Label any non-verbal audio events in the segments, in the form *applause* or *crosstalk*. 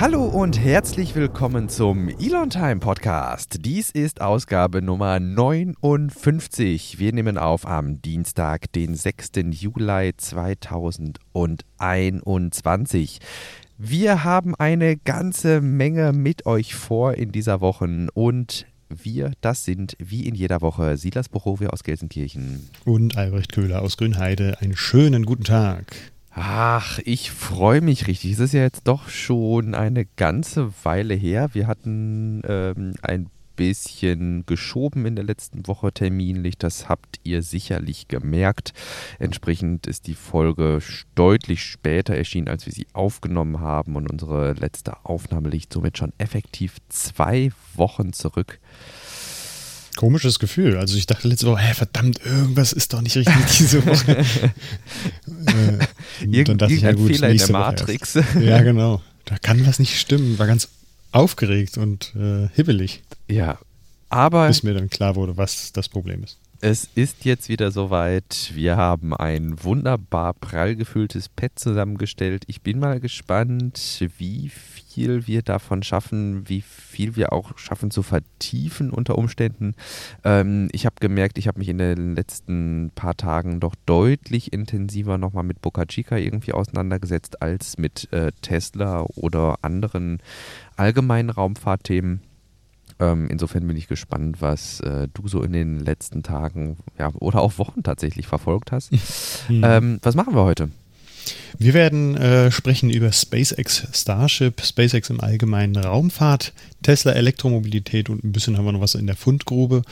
Hallo und herzlich willkommen zum Elon Time Podcast. Dies ist Ausgabe Nummer 59. Wir nehmen auf am Dienstag, den 6. Juli 2021. Wir haben eine ganze Menge mit euch vor in dieser Woche und wir, das sind wie in jeder Woche Silas Bochowe aus Gelsenkirchen. Und Albrecht Köhler aus Grünheide. Einen schönen guten Tag. Ach, ich freue mich richtig. Es ist ja jetzt doch schon eine ganze Weile her. Wir hatten ähm, ein bisschen geschoben in der letzten Woche terminlich. Das habt ihr sicherlich gemerkt. Entsprechend ist die Folge deutlich später erschienen, als wir sie aufgenommen haben. Und unsere letzte Aufnahme liegt somit schon effektiv zwei Wochen zurück. Komisches Gefühl. Also ich dachte letzte Woche, hä, verdammt, irgendwas ist doch nicht richtig diese Woche. *laughs* äh, Irgend, dann dachte ich, ja gut, Fehler in der Matrix. ja, genau. Da kann was nicht stimmen. War ganz aufgeregt und äh, hibbelig. Ja, aber... Bis mir dann klar wurde, was das Problem ist. Es ist jetzt wieder soweit. Wir haben ein wunderbar prall gefülltes Pad zusammengestellt. Ich bin mal gespannt, wie viel wir davon schaffen, wie viel wir auch schaffen zu vertiefen unter Umständen. Ähm, ich habe gemerkt, ich habe mich in den letzten paar Tagen doch deutlich intensiver nochmal mit Boca Chica irgendwie auseinandergesetzt als mit äh, Tesla oder anderen allgemeinen Raumfahrtthemen. Ähm, insofern bin ich gespannt, was äh, du so in den letzten Tagen ja, oder auch Wochen tatsächlich verfolgt hast. *laughs* Mhm. Ähm, was machen wir heute? Wir werden äh, sprechen über SpaceX Starship, SpaceX im allgemeinen Raumfahrt, Tesla Elektromobilität und ein bisschen haben wir noch was in der Fundgrube.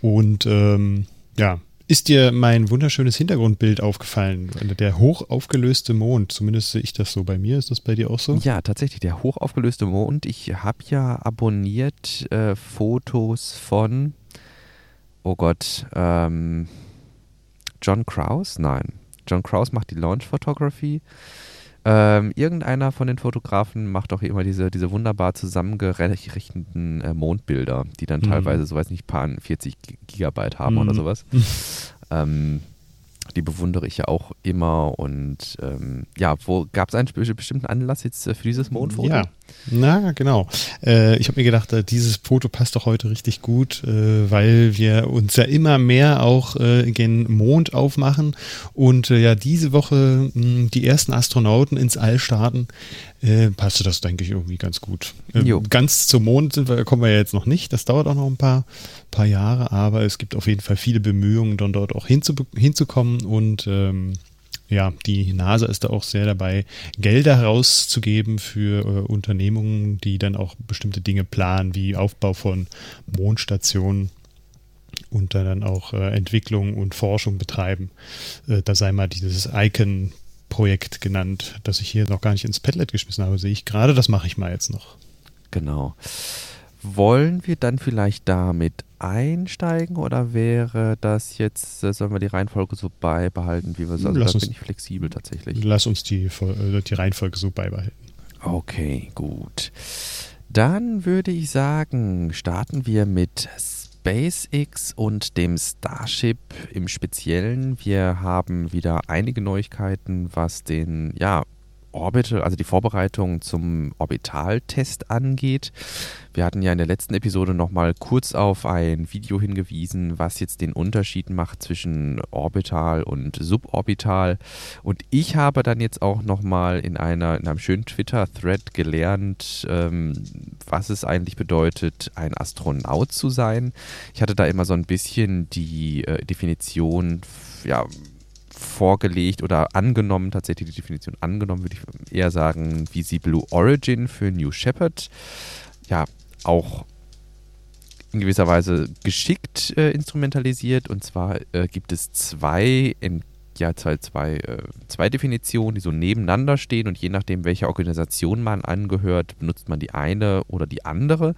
Und ähm, ja, ist dir mein wunderschönes Hintergrundbild aufgefallen? Der hoch aufgelöste Mond, zumindest sehe ich das so bei mir. Ist das bei dir auch so? Ja, tatsächlich, der hoch aufgelöste Mond. Ich habe ja abonniert äh, Fotos von, oh Gott, ähm, John Kraus? Nein. John Kraus macht die Launch Photography. Ähm, irgendeiner von den Fotografen macht auch immer diese, diese wunderbar zusammengerechneten äh, Mondbilder, die dann mhm. teilweise, so weiß nicht, paar 40 Gigabyte haben mhm. oder sowas. *laughs* ähm, die bewundere ich ja auch immer. Und ähm, ja, wo gab es einen bestimmten Anlass jetzt äh, für dieses Mondfoto? Ja, na genau. Äh, ich habe mir gedacht, äh, dieses Foto passt doch heute richtig gut, äh, weil wir uns ja immer mehr auch äh, gen Mond aufmachen und äh, ja diese Woche mh, die ersten Astronauten ins All starten. passte das, denke ich, irgendwie ganz gut. Ähm, ganz zum Mond sind wir, kommen wir ja jetzt noch nicht. Das dauert auch noch ein paar, paar Jahre, aber es gibt auf jeden Fall viele Bemühungen, dann dort auch hinzu, hinzukommen und ähm, ja, die NASA ist da auch sehr dabei, Gelder herauszugeben für äh, Unternehmungen, die dann auch bestimmte Dinge planen, wie Aufbau von Mondstationen und dann auch äh, Entwicklung und Forschung betreiben. Äh, da sei mal dieses Icon-Projekt genannt, das ich hier noch gar nicht ins Padlet geschmissen habe, sehe ich gerade. Das mache ich mal jetzt noch. Genau. Wollen wir dann vielleicht damit einsteigen oder wäre das jetzt, äh, sollen wir die Reihenfolge so beibehalten, wie wir sagen? Also da bin ich flexibel tatsächlich. Lass uns die, äh, die Reihenfolge so beibehalten. Okay, gut. Dann würde ich sagen, starten wir mit SpaceX und dem Starship im Speziellen. Wir haben wieder einige Neuigkeiten, was den, ja, Orbital, also die Vorbereitung zum Orbitaltest angeht. Wir hatten ja in der letzten Episode nochmal kurz auf ein Video hingewiesen, was jetzt den Unterschied macht zwischen Orbital und Suborbital. Und ich habe dann jetzt auch nochmal in, in einem schönen Twitter-Thread gelernt, ähm, was es eigentlich bedeutet, ein Astronaut zu sein. Ich hatte da immer so ein bisschen die äh, Definition, ja, vorgelegt oder angenommen, tatsächlich die Definition angenommen, würde ich eher sagen, wie sie Blue Origin für New Shepard ja auch in gewisser Weise geschickt äh, instrumentalisiert. Und zwar äh, gibt es zwei in ja zwei, zwei, äh, zwei Definitionen, die so nebeneinander stehen und je nachdem, welcher Organisation man angehört, benutzt man die eine oder die andere.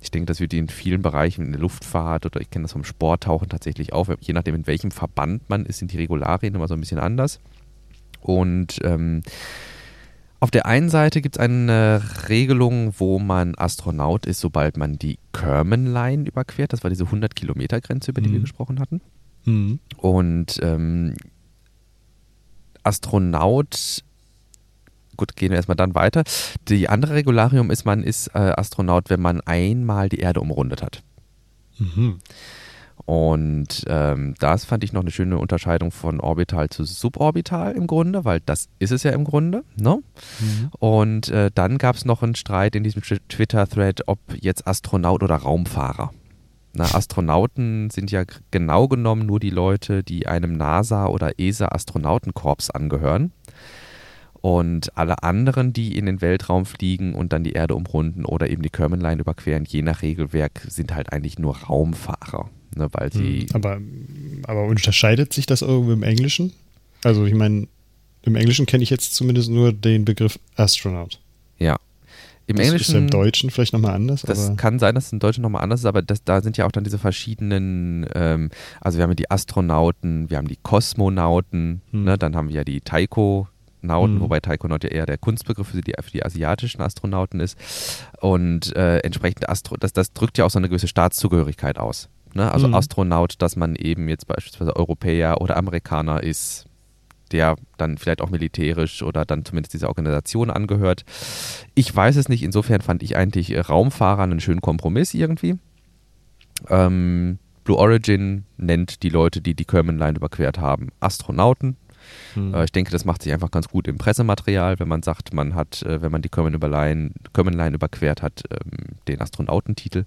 Ich denke, das wird in vielen Bereichen in der Luftfahrt oder ich kenne das vom Sporttauchen tatsächlich auch, je nachdem, in welchem Verband man ist, sind die Regularien immer so ein bisschen anders. Und ähm, auf der einen Seite gibt es eine Regelung, wo man Astronaut ist, sobald man die Kerman-Line überquert. Das war diese 100-Kilometer-Grenze, über die mhm. wir gesprochen hatten. Mhm. Und ähm, Astronaut gut, gehen wir erstmal dann weiter. Die andere Regularium ist, man ist äh, Astronaut, wenn man einmal die Erde umrundet hat. Mhm. Und ähm, das fand ich noch eine schöne Unterscheidung von orbital zu suborbital im Grunde, weil das ist es ja im Grunde. Ne? Mhm. Und äh, dann gab es noch einen Streit in diesem Twitter-Thread, ob jetzt Astronaut oder Raumfahrer. Na, Astronauten sind ja genau genommen nur die Leute, die einem NASA- oder ESA-Astronautenkorps angehören. Und alle anderen, die in den Weltraum fliegen und dann die Erde umrunden oder eben die Kerman-Line überqueren, je nach Regelwerk, sind halt eigentlich nur Raumfahrer. Ne, weil sie hm, aber, aber unterscheidet sich das irgendwie im Englischen? Also ich meine, im Englischen kenne ich jetzt zumindest nur den Begriff Astronaut. Ja. Im das Englischen. Ist ja im Deutschen vielleicht nochmal anders? Das kann sein, dass es im Deutschen nochmal anders ist, aber das, da sind ja auch dann diese verschiedenen, ähm, also wir haben ja die Astronauten, wir haben die Kosmonauten, hm. ne, dann haben wir ja die Taiko, Nauten, mhm. wobei Taikonaut ja eher der Kunstbegriff für die, für die asiatischen Astronauten ist. Und äh, entsprechend Astro, das, das drückt ja auch so eine gewisse Staatszugehörigkeit aus. Ne? Also mhm. Astronaut, dass man eben jetzt beispielsweise Europäer oder Amerikaner ist, der dann vielleicht auch militärisch oder dann zumindest dieser Organisation angehört. Ich weiß es nicht, insofern fand ich eigentlich äh, Raumfahrer einen schönen Kompromiss irgendwie. Ähm, Blue Origin nennt die Leute, die die Kerman Line überquert haben, Astronauten. Hm. Äh, ich denke, das macht sich einfach ganz gut im Pressematerial, wenn man sagt, man hat, äh, wenn man die Kerman Line überquert hat, ähm, den Astronautentitel.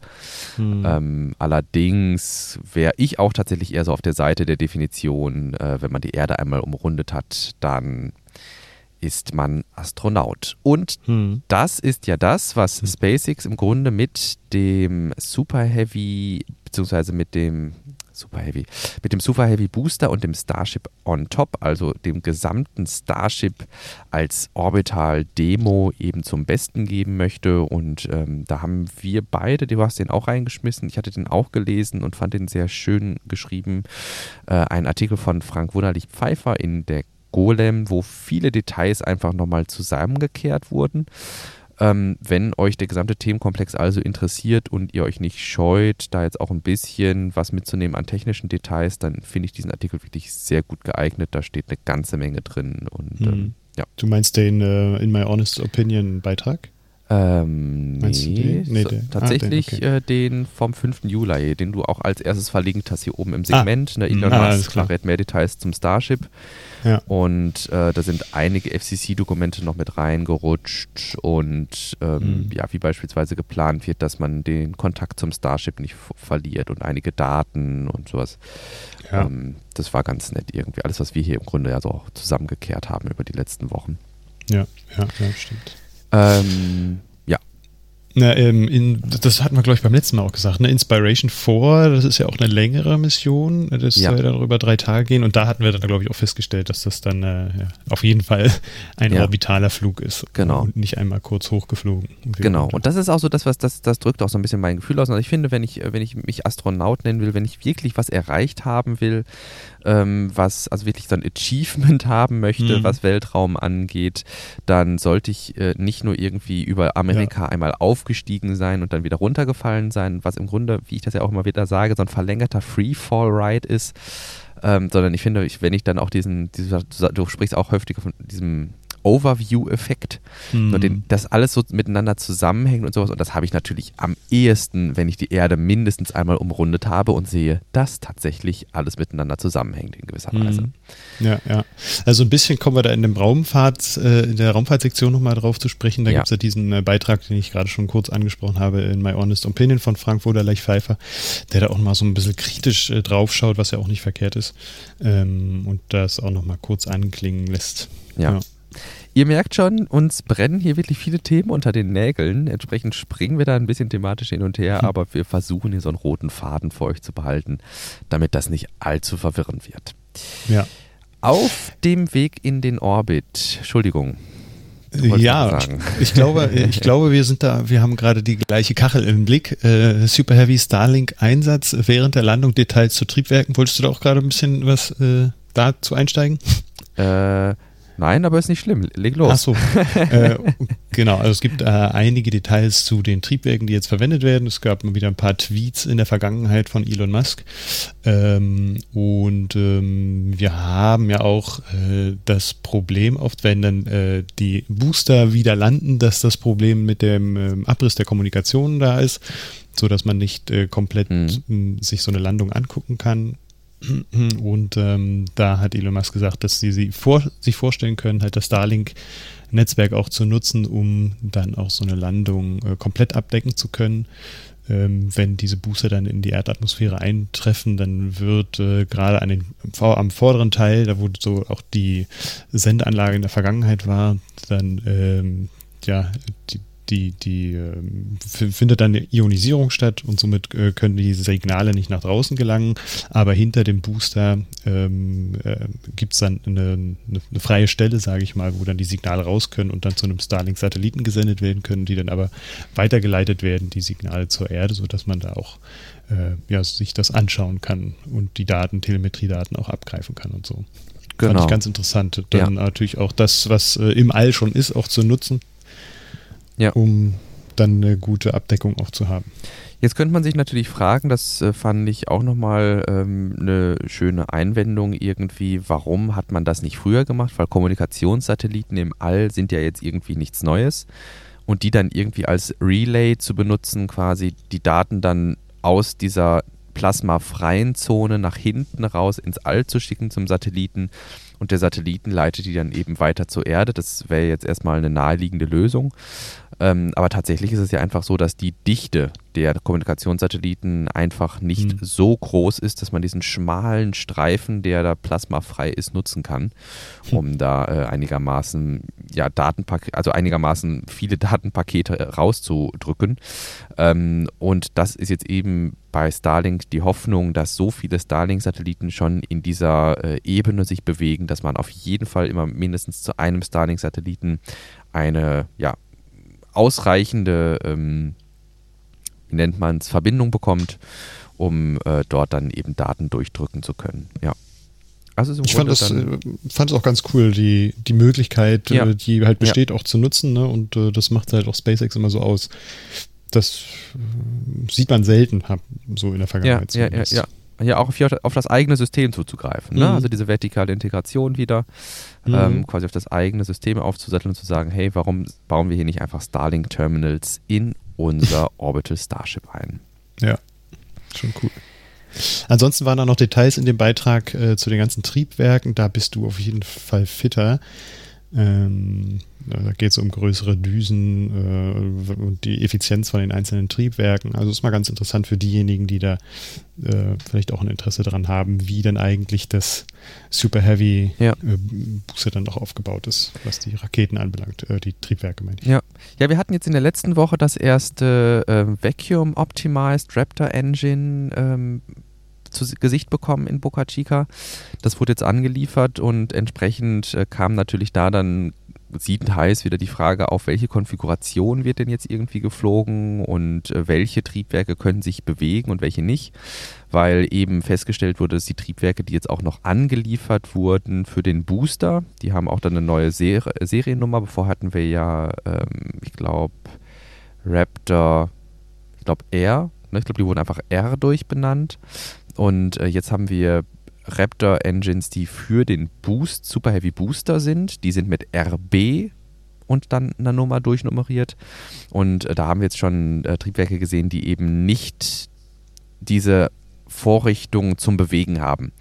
Hm. Ähm, allerdings wäre ich auch tatsächlich eher so auf der Seite der Definition, äh, wenn man die Erde einmal umrundet hat, dann ist man Astronaut. Und hm. das ist ja das, was hm. SpaceX im Grunde mit dem Super Heavy, beziehungsweise mit dem Super Heavy. Mit dem Super Heavy Booster und dem Starship on top, also dem gesamten Starship als Orbital-Demo eben zum Besten geben möchte. Und ähm, da haben wir beide, du hast den auch reingeschmissen, ich hatte den auch gelesen und fand den sehr schön geschrieben. Äh, ein Artikel von Frank Wunderlich-Pfeiffer in der Golem, wo viele Details einfach nochmal zusammengekehrt wurden. Ähm, wenn euch der gesamte Themenkomplex also interessiert und ihr euch nicht scheut, da jetzt auch ein bisschen was mitzunehmen an technischen Details, dann finde ich diesen Artikel wirklich sehr gut geeignet. Da steht eine ganze Menge drin. Und, hm. ähm, ja. Du meinst den uh, In My Honest Opinion Beitrag? Ähm, nee, nee so, tatsächlich ah, den, okay. äh, den, vom 5. Juli, den du auch als erstes verlinkt hast hier oben im Segment. Ah, ne, Elon ah, Musk verrät mehr Details zum Starship. Ja. Und äh, da sind einige FCC-Dokumente noch mit reingerutscht und ähm, mhm. ja, wie beispielsweise geplant wird, dass man den Kontakt zum Starship nicht verliert und einige Daten und sowas. Ja. Ähm, das war ganz nett irgendwie. Alles, was wir hier im Grunde ja so zusammengekehrt haben über die letzten Wochen. Ja, ja, ja stimmt. Ähm. Na, ähm, in, das hatten wir, glaube ich, beim letzten Mal auch gesagt. Ne? Inspiration 4, das ist ja auch eine längere Mission. Das ja. soll dann über drei Tage gehen. Und da hatten wir dann, glaube ich, auch festgestellt, dass das dann äh, auf jeden Fall *laughs* ein ja. orbitaler Flug ist. Genau. Und nicht einmal kurz hochgeflogen. Genau. Und das ist auch so das, was das, das drückt auch so ein bisschen mein Gefühl aus. Also ich finde, wenn ich, wenn ich mich Astronaut nennen will, wenn ich wirklich was erreicht haben will, ähm, was also wirklich so ein Achievement *laughs* haben möchte, mhm. was Weltraum angeht, dann sollte ich äh, nicht nur irgendwie über Amerika ja. einmal aufgestiegen sein und dann wieder runtergefallen sein, was im Grunde, wie ich das ja auch immer wieder sage, so ein verlängerter Freefall-Ride ist. Ähm, sondern ich finde, ich, wenn ich dann auch diesen, diesen, du sprichst auch häufiger von diesem Overview-Effekt, mhm. dass alles so miteinander zusammenhängt und sowas. Und das habe ich natürlich am ehesten, wenn ich die Erde mindestens einmal umrundet habe und sehe, dass tatsächlich alles miteinander zusammenhängt in gewisser mhm. Weise. Ja, ja. Also ein bisschen kommen wir da in dem Raumfahrt, äh, in der Raumfahrtsektion nochmal drauf zu sprechen. Da ja. gibt es ja diesen äh, Beitrag, den ich gerade schon kurz angesprochen habe, in My Honest Opinion von Frank Woderleich-Pfeiffer, der da auch mal so ein bisschen kritisch äh, draufschaut, was ja auch nicht verkehrt ist. Ähm, und das auch nochmal kurz anklingen lässt. ja. ja. Ihr merkt schon, uns brennen hier wirklich viele Themen unter den Nägeln. Entsprechend springen wir da ein bisschen thematisch hin und her, hm. aber wir versuchen hier so einen roten Faden für euch zu behalten, damit das nicht allzu verwirrend wird. Ja. Auf dem Weg in den Orbit, Entschuldigung. Ja, ich glaube, *laughs* ich glaube, wir sind da, wir haben gerade die gleiche Kachel im Blick. Äh, Super Heavy Starlink Einsatz während der Landung, Details zu Triebwerken. Wolltest du da auch gerade ein bisschen was äh, dazu einsteigen? Äh, Nein, aber ist nicht schlimm. Leg los. Ach so. *laughs* äh, Genau, also es gibt äh, einige Details zu den Triebwerken, die jetzt verwendet werden. Es gab mal wieder ein paar Tweets in der Vergangenheit von Elon Musk. Ähm, und ähm, wir haben ja auch äh, das Problem oft, wenn dann äh, die Booster wieder landen, dass das Problem mit dem ähm, Abriss der Kommunikation da ist, so dass man nicht äh, komplett mhm. sich so eine Landung angucken kann. *clears throat* Und ähm, da hat Elon Musk gesagt, dass sie, sie vor, sich vorstellen können, halt das Starlink-Netzwerk auch zu nutzen, um dann auch so eine Landung äh, komplett abdecken zu können. Ähm, wenn diese Booster dann in die Erdatmosphäre eintreffen, dann wird äh, gerade am vorderen Teil, da wo so auch die Sendeanlage in der Vergangenheit war, dann ähm, ja, die die, die äh, findet dann eine Ionisierung statt und somit äh, können diese Signale nicht nach draußen gelangen. Aber hinter dem Booster ähm, äh, gibt es dann eine, eine, eine, freie Stelle, sage ich mal, wo dann die Signale raus können und dann zu einem Starlink-Satelliten gesendet werden können, die dann aber weitergeleitet werden, die Signale zur Erde, sodass man da auch äh, ja, sich das anschauen kann und die Daten, Telemetriedaten auch abgreifen kann und so. Genau. Fand ich ganz interessant. Dann ja. natürlich auch das, was äh, im All schon ist, auch zu nutzen ja. um dann eine gute Abdeckung auch zu haben. Jetzt könnte man sich natürlich fragen, das äh, fand ich auch nochmal ähm, eine schöne Einwendung irgendwie, warum hat man das nicht früher gemacht? Weil Kommunikationssatelliten im All sind ja jetzt irgendwie nichts Neues und die dann irgendwie als Relay zu benutzen, quasi die Daten dann aus dieser plasmafreien Zone nach hinten raus ins All zu schicken zum Satelliten und der Satelliten leitet die dann eben weiter zur Erde. Das wäre jetzt erstmal eine naheliegende Lösung. Ähm, aber tatsächlich ist es ja einfach so, dass die Dichte der Kommunikationssatelliten einfach nicht mhm. so groß ist, dass man diesen schmalen Streifen, der da plasmafrei ist, nutzen kann, hm. um da äh, einigermaßen ja Datenpak also einigermaßen viele *laughs* Datenpakete rauszudrücken. Ähm, und das ist jetzt eben bei Starlink die Hoffnung, dass so viele Starlink-Satelliten schon in dieser äh, Ebene sich bewegen, dass man auf jeden Fall immer mindestens zu einem Starlink-Satelliten eine ja, ausreichende, ähm, wie nennt man es, Verbindung bekommt, um äh, dort dann eben Daten durchdrücken zu können. Ja. Also ich fand das, äh, fand es auch ganz cool, die, die Möglichkeit, ja. äh, die halt besteht, ja. auch zu nutzen. Ne? Und äh, das macht halt auch SpaceX immer so aus. Das äh, sieht man selten, so in der Vergangenheit. Ja, ja, ja, ja, auch auf, auf, das eigene System zuzugreifen. Ne? Mhm. Also diese vertikale Integration wieder, mhm. ähm, quasi auf das eigene System aufzusatteln und zu sagen, hey, warum bauen wir hier nicht einfach Starlink-Terminals in unser Orbital Starship ein? Ja, schon cool. Ansonsten waren da noch Details in dem Beitrag äh, zu den ganzen Triebwerken. Da bist du auf jeden Fall fitter. Ähm, da geht es um größere Düsen äh, und die Effizienz von den einzelnen Triebwerken. Also ist mal ganz interessant für diejenigen, die da äh, vielleicht auch ein Interesse daran haben, wie denn eigentlich das Super Heavy ja. äh, Booster dann auch aufgebaut ist, was die Raketen anbelangt, äh, die Triebwerke meine ich. Ja. ja, wir hatten jetzt in der letzten Woche das erste ähm, Vacuum Optimized Raptor Engine ähm, zu Gesicht bekommen in Boca Chica. Das wurde jetzt angeliefert und entsprechend äh, kam natürlich da dann sieht heiß wieder die Frage auf, welche Konfiguration wird denn jetzt irgendwie geflogen und äh, welche Triebwerke können sich bewegen und welche nicht, weil eben festgestellt wurde, dass die Triebwerke, die jetzt auch noch angeliefert wurden für den Booster, die haben auch dann eine neue Ser Seriennummer. Bevor hatten wir ja, ähm, ich glaube, Raptor, ich glaube R, ne? ich glaube, die wurden einfach R durchbenannt. Und äh, jetzt haben wir Raptor Engines, die für den Boost, Super Heavy Booster sind. Die sind mit RB und dann eine Nummer durchnummeriert. Und äh, da haben wir jetzt schon äh, Triebwerke gesehen, die eben nicht diese Vorrichtung zum Bewegen haben.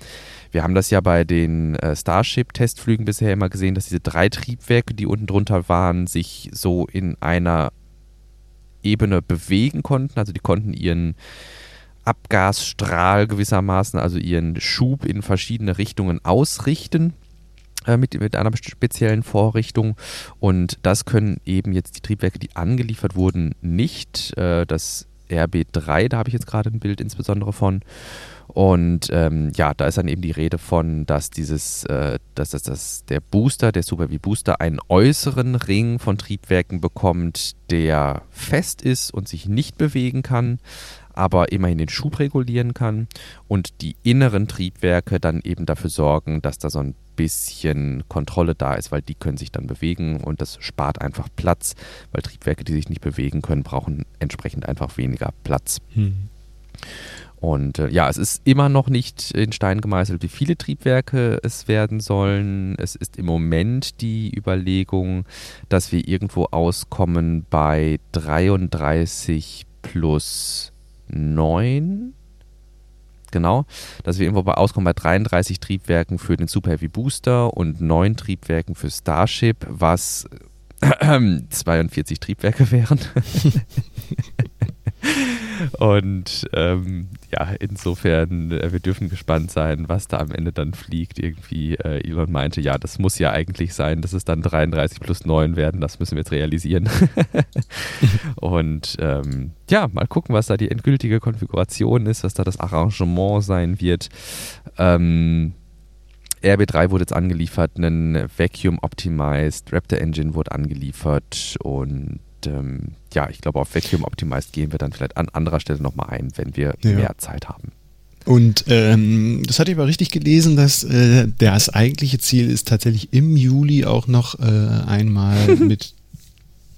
Wir haben das ja bei den äh, Starship-Testflügen bisher immer gesehen, dass diese drei Triebwerke, die unten drunter waren, sich so in einer Ebene bewegen konnten. Also die konnten ihren Abgasstrahl gewissermaßen, also ihren Schub in verschiedene Richtungen ausrichten äh, mit, mit einer speziellen Vorrichtung. Und das können eben jetzt die Triebwerke, die angeliefert wurden, nicht. Äh, das RB3, da habe ich jetzt gerade ein Bild insbesondere von. Und ähm, ja, da ist dann eben die Rede von, dass dieses, äh, dass, dass, dass der Booster, der Super V Booster, einen äußeren Ring von Triebwerken bekommt, der fest ist und sich nicht bewegen kann aber immerhin den Schub regulieren kann und die inneren Triebwerke dann eben dafür sorgen, dass da so ein bisschen Kontrolle da ist, weil die können sich dann bewegen und das spart einfach Platz, weil Triebwerke, die sich nicht bewegen können, brauchen entsprechend einfach weniger Platz. Hm. Und äh, ja, es ist immer noch nicht in Stein gemeißelt, wie viele Triebwerke es werden sollen. Es ist im Moment die Überlegung, dass wir irgendwo auskommen bei 33 plus 9. Genau, dass wir irgendwo bei auskommen bei 33 Triebwerken für den Super Heavy Booster und 9 Triebwerken für Starship, was äh, *clears throat* 42 Triebwerke wären. *laughs* Und ähm, ja, insofern, äh, wir dürfen gespannt sein, was da am Ende dann fliegt. Irgendwie, äh, Elon meinte, ja, das muss ja eigentlich sein, dass es dann 33 plus 9 werden. Das müssen wir jetzt realisieren. *laughs* Und ähm, ja, mal gucken, was da die endgültige Konfiguration ist, was da das Arrangement sein wird. Ähm, RB3 wurde jetzt angeliefert, ein Vacuum Optimized Raptor Engine wurde angeliefert und ähm, ja, ich glaube, auf Vacuum Optimized gehen wir dann vielleicht an anderer Stelle nochmal ein, wenn wir ja. mehr Zeit haben. Und ähm, das hatte ich aber richtig gelesen, dass äh, das eigentliche Ziel ist, tatsächlich im Juli auch noch äh, einmal *laughs* mit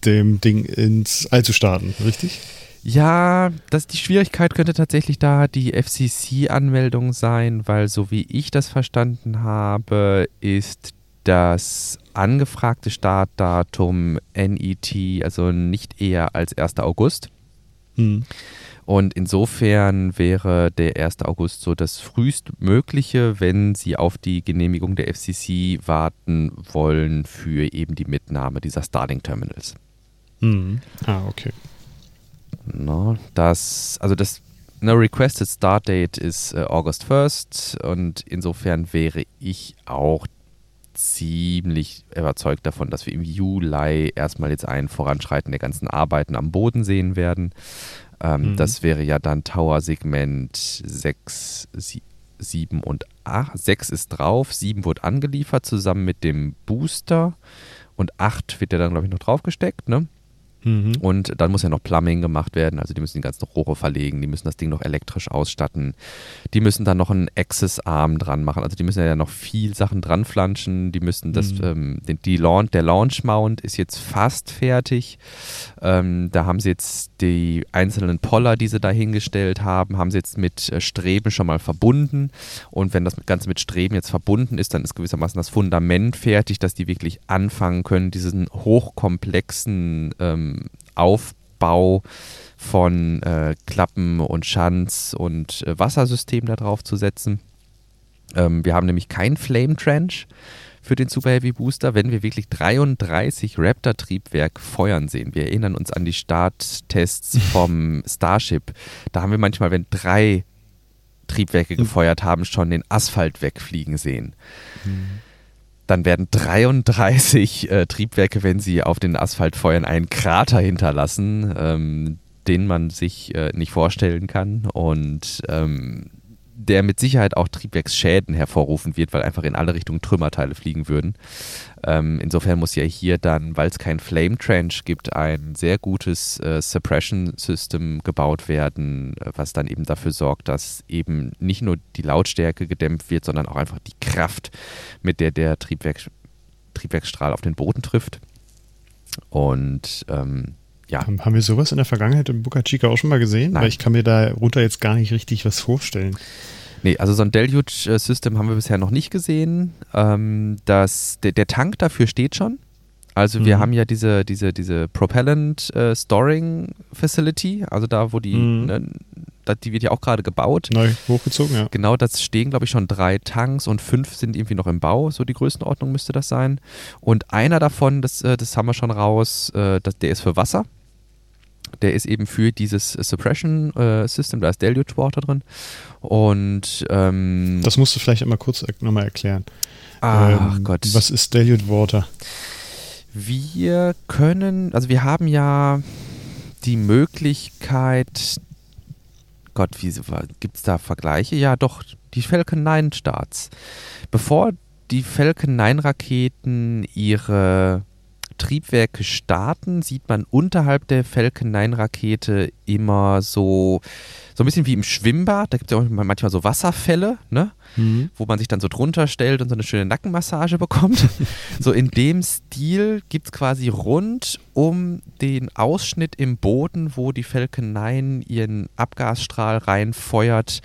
dem Ding ins All zu starten, richtig? Ja, das, die Schwierigkeit könnte tatsächlich da die FCC-Anmeldung sein, weil so wie ich das verstanden habe, ist das angefragte Startdatum NET, also nicht eher als 1. August. Hm. Und insofern wäre der 1. August so das frühestmögliche, wenn Sie auf die Genehmigung der FCC warten wollen für eben die Mitnahme dieser Starting Terminals. Hm. Ah, okay. No, das, also das No Requested Start Date ist äh, August 1st und insofern wäre ich auch ziemlich überzeugt davon, dass wir im Juli erstmal jetzt ein Voranschreiten der ganzen Arbeiten am Boden sehen werden. Ähm, mhm. Das wäre ja dann Tower-Segment 6, 7 und 8. 6 ist drauf, 7 wird angeliefert zusammen mit dem Booster und 8 wird ja dann, glaube ich, noch draufgesteckt, ne? Mhm. Und dann muss ja noch Plumbing gemacht werden, also die müssen die ganzen Rohre verlegen, die müssen das Ding noch elektrisch ausstatten, die müssen dann noch einen Access-Arm dran machen, also die müssen ja noch viel Sachen dran flanschen, die müssen das, mhm. ähm, den, die Launch, der Launch-Mount ist jetzt fast fertig, ähm, da haben sie jetzt die einzelnen Poller, die sie da hingestellt haben, haben sie jetzt mit äh, Streben schon mal verbunden und wenn das Ganze mit Streben jetzt verbunden ist, dann ist gewissermaßen das Fundament fertig, dass die wirklich anfangen können, diesen hochkomplexen ähm, Aufbau von äh, Klappen und Schanz und äh, Wassersystem da drauf zu setzen. Ähm, wir haben nämlich kein Flame Trench für den Super Heavy Booster, wenn wir wirklich 33 Raptor-Triebwerk feuern sehen. Wir erinnern uns an die Starttests *laughs* vom Starship. Da haben wir manchmal, wenn drei Triebwerke hm. gefeuert haben, schon den Asphalt wegfliegen sehen. Mhm dann werden 33 äh, Triebwerke, wenn sie auf den Asphalt feuern, einen Krater hinterlassen, ähm, den man sich äh, nicht vorstellen kann. Und ähm, der mit Sicherheit auch Triebwerksschäden hervorrufen wird, weil einfach in alle Richtungen Trümmerteile fliegen würden. Ähm, insofern muss ja hier dann, weil es kein Flame Trench gibt, ein sehr gutes äh, Suppression System gebaut werden, äh, was dann eben dafür sorgt, dass eben nicht nur die Lautstärke gedämpft wird, sondern auch einfach die Kraft, mit der der Triebwerk, Triebwerksstrahl auf den Boden trifft. Und ähm, ja. Haben wir sowas in der Vergangenheit im Boca Chica auch schon mal gesehen? Nein. Weil ich kann mir darunter jetzt gar nicht richtig was vorstellen. Nee, also so ein Deluge-System haben wir bisher noch nicht gesehen. Ähm, das, der, der Tank dafür steht schon. Also wir mhm. haben ja diese, diese, diese Propellant äh, Storing Facility, also da, wo die, mhm. ne, die wird ja auch gerade gebaut. Neu hochgezogen, ja. Genau, das stehen, glaube ich, schon drei Tanks und fünf sind irgendwie noch im Bau, so die Größenordnung müsste das sein. Und einer davon, das, äh, das haben wir schon raus, äh, das, der ist für Wasser der ist eben für dieses Suppression äh, System, da ist Deluge Water drin. Und ähm, das musst du vielleicht einmal kurz nochmal erklären. Ach ähm, Gott. Was ist Deluge Water? Wir können, also wir haben ja die Möglichkeit, Gott, wie gibt es da Vergleiche? Ja, doch, die Falcon 9 Starts. Bevor die Falcon 9 Raketen ihre Triebwerke starten, sieht man unterhalb der Falcon 9 Rakete immer so, so ein bisschen wie im Schwimmbad. Da gibt es ja auch manchmal so Wasserfälle, ne? Mhm. wo man sich dann so drunter stellt und so eine schöne Nackenmassage bekommt. *laughs* so in dem Stil gibt es quasi rund um den Ausschnitt im Boden, wo die Falcon 9 ihren Abgasstrahl reinfeuert,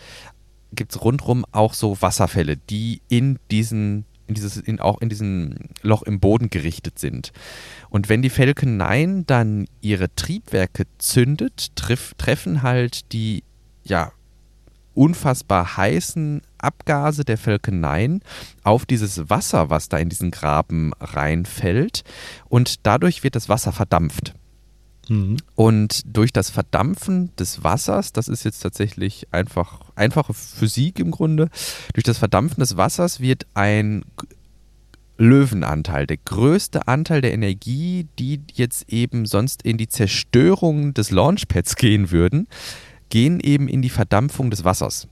gibt es rundrum auch so Wasserfälle, die in diesen in dieses, in, auch in diesem Loch im Boden gerichtet sind. Und wenn die Falcon 9 dann ihre Triebwerke zündet, triff, treffen halt die ja, unfassbar heißen Abgase der Falcon 9 auf dieses Wasser, was da in diesen Graben reinfällt. Und dadurch wird das Wasser verdampft. Mhm. Und durch das Verdampfen des Wassers, das ist jetzt tatsächlich einfach einfache Physik im Grunde, durch das Verdampfen des Wassers wird ein Löwenanteil, der größte Anteil der Energie, die jetzt eben sonst in die Zerstörung des Launchpads gehen würden, gehen eben in die Verdampfung des Wassers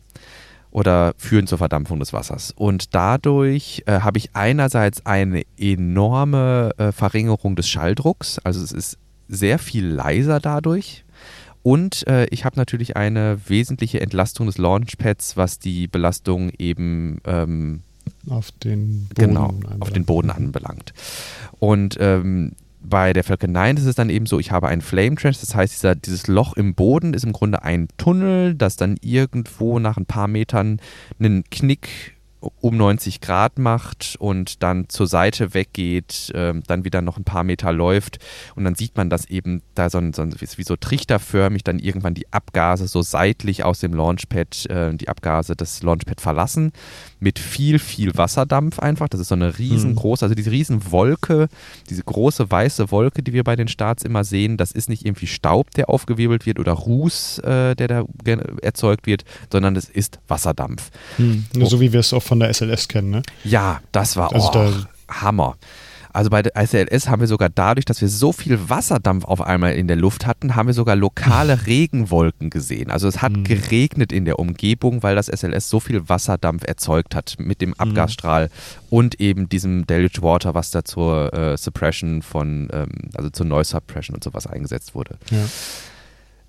oder führen zur Verdampfung des Wassers. Und dadurch äh, habe ich einerseits eine enorme äh, Verringerung des Schalldrucks, also es ist sehr viel leiser dadurch. Und äh, ich habe natürlich eine wesentliche Entlastung des Launchpads, was die Belastung eben ähm, auf den Boden, genau, auf den Boden anbelangt. Und ähm, bei der Falcon 9 ist es dann eben so, ich habe einen Flame Trench, das heißt, dieser, dieses Loch im Boden ist im Grunde ein Tunnel, das dann irgendwo nach ein paar Metern einen Knick um 90 Grad macht und dann zur Seite weggeht, äh, dann wieder noch ein paar Meter läuft und dann sieht man, dass eben da so ein, so ein wie so trichterförmig dann irgendwann die Abgase so seitlich aus dem Launchpad, äh, die Abgase des Launchpad verlassen mit viel, viel Wasserdampf einfach. Das ist so eine riesengroße, also diese Riesenwolke, diese große weiße Wolke, die wir bei den Starts immer sehen, das ist nicht irgendwie Staub, der aufgewirbelt wird oder Ruß, äh, der da erzeugt wird, sondern es ist Wasserdampf. Hm. Nur so wie wir es auch von der SLS kennen, ne? Ja, das war also oh, Hammer. Also bei der ICLS haben wir sogar dadurch, dass wir so viel Wasserdampf auf einmal in der Luft hatten, haben wir sogar lokale Regenwolken gesehen. Also es hat mhm. geregnet in der Umgebung, weil das SLS so viel Wasserdampf erzeugt hat mit dem mhm. Abgasstrahl mhm. und eben diesem Deluge Water, was da zur äh, Suppression von, ähm, also zur Noise Suppression und sowas eingesetzt wurde. Ja.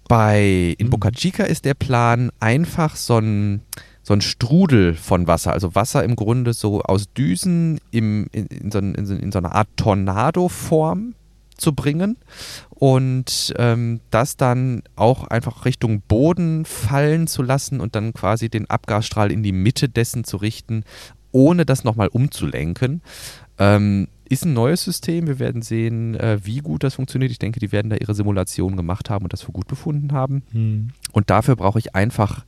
Bei in mhm. Boca Chica ist der Plan einfach so ein so ein Strudel von Wasser, also Wasser im Grunde so aus Düsen im, in, in, so, in, in so einer Art Tornado-Form zu bringen und ähm, das dann auch einfach Richtung Boden fallen zu lassen und dann quasi den Abgasstrahl in die Mitte dessen zu richten, ohne das nochmal umzulenken. Ähm, ist ein neues System. Wir werden sehen, äh, wie gut das funktioniert. Ich denke, die werden da ihre Simulationen gemacht haben und das für gut befunden haben. Hm. Und dafür brauche ich einfach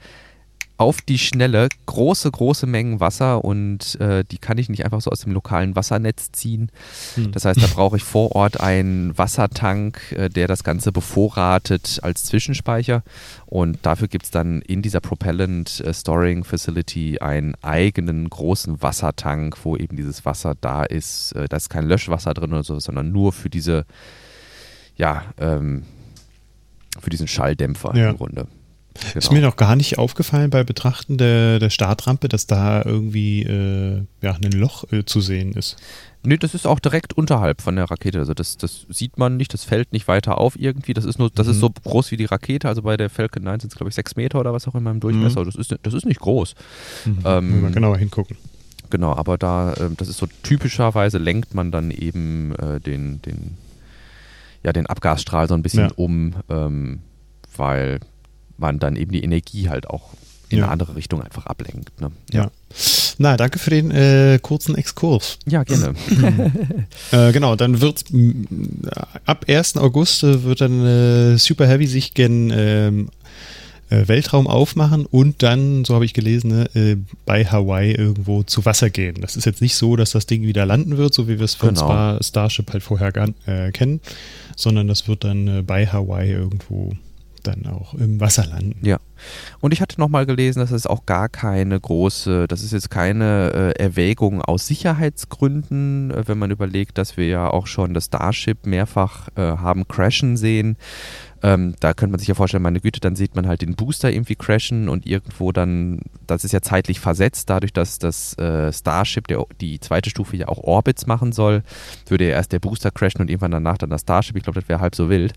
auf die Schnelle große, große Mengen Wasser und äh, die kann ich nicht einfach so aus dem lokalen Wassernetz ziehen. Hm. Das heißt, da brauche ich vor Ort einen Wassertank, äh, der das Ganze bevorratet als Zwischenspeicher. Und dafür gibt es dann in dieser Propellant äh, Storing Facility einen eigenen großen Wassertank, wo eben dieses Wasser da ist. Äh, da ist kein Löschwasser drin oder so, sondern nur für diese, ja, ähm, für diesen Schalldämpfer ja. im Grunde. Genau. Ist mir noch gar nicht aufgefallen bei Betrachten der, der Startrampe, dass da irgendwie äh, ja, ein Loch äh, zu sehen ist. Nee, das ist auch direkt unterhalb von der Rakete. Also das, das sieht man nicht, das fällt nicht weiter auf irgendwie. Das ist nur, das mhm. ist so groß wie die Rakete. Also bei der Falcon 9 sind es, glaube ich, sechs Meter oder was auch immer im Durchmesser. Mhm. Das, ist, das ist nicht groß. Mhm. Ähm, mal genauer hingucken. Genau, aber da, äh, das ist so typischerweise lenkt man dann eben äh, den, den, ja, den Abgasstrahl so ein bisschen ja. um, ähm, weil man dann eben die Energie halt auch in ja. eine andere Richtung einfach ablenkt. Ne? Ja. ja. Na, danke für den äh, kurzen Exkurs. Ja, gerne. *laughs* äh, genau, dann wird ab 1. August äh, wird dann äh, Super Heavy sich gen ähm, äh, Weltraum aufmachen und dann, so habe ich gelesen, ne, äh, bei Hawaii irgendwo zu Wasser gehen. Das ist jetzt nicht so, dass das Ding wieder landen wird, so wie wir es von genau. Star Starship halt vorher kennen, sondern das wird dann bei Hawaii irgendwo dann auch im Wasser landen. Ja, Und ich hatte nochmal gelesen, dass es auch gar keine große, das ist jetzt keine äh, Erwägung aus Sicherheitsgründen, äh, wenn man überlegt, dass wir ja auch schon das Starship mehrfach äh, haben crashen sehen. Ähm, da könnte man sich ja vorstellen, meine Güte, dann sieht man halt den Booster irgendwie crashen und irgendwo dann, das ist ja zeitlich versetzt, dadurch, dass das äh, Starship, der, die zweite Stufe ja auch Orbits machen soll, würde ja erst der Booster crashen und irgendwann danach dann das Starship. Ich glaube, das wäre halb so wild.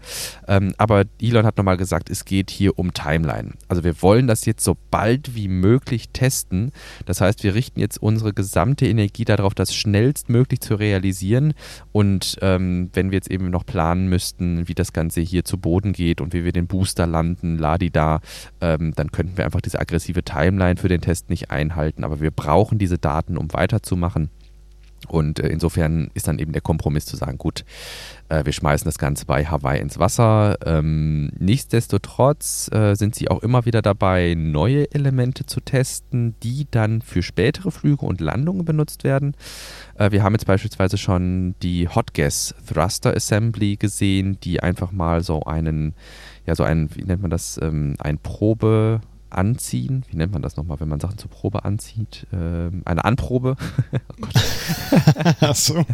Ähm, aber Elon hat nochmal gesagt, es geht hier um Timeline. Also wir wollen das jetzt so bald wie möglich testen. Das heißt, wir richten jetzt unsere gesamte Energie darauf, das schnellstmöglich zu realisieren. Und ähm, wenn wir jetzt eben noch planen müssten, wie das Ganze hier zu Boden geht und wie wir den Booster landen, ladi da, ähm, dann könnten wir einfach diese aggressive Timeline für den Test nicht einhalten. Aber wir brauchen diese Daten, um weiterzumachen. Und äh, insofern ist dann eben der Kompromiss zu sagen, gut, äh, wir schmeißen das Ganze bei Hawaii ins Wasser. Ähm, nichtsdestotrotz äh, sind sie auch immer wieder dabei, neue Elemente zu testen, die dann für spätere Flüge und Landungen benutzt werden. Wir haben jetzt beispielsweise schon die Hot Gas Thruster Assembly gesehen, die einfach mal so einen, ja, so ein, wie nennt man das, ähm, ein Probe, anziehen. Wie nennt man das nochmal, wenn man Sachen zur Probe anzieht? Ähm, eine Anprobe. *laughs* oh *laughs* Ach so.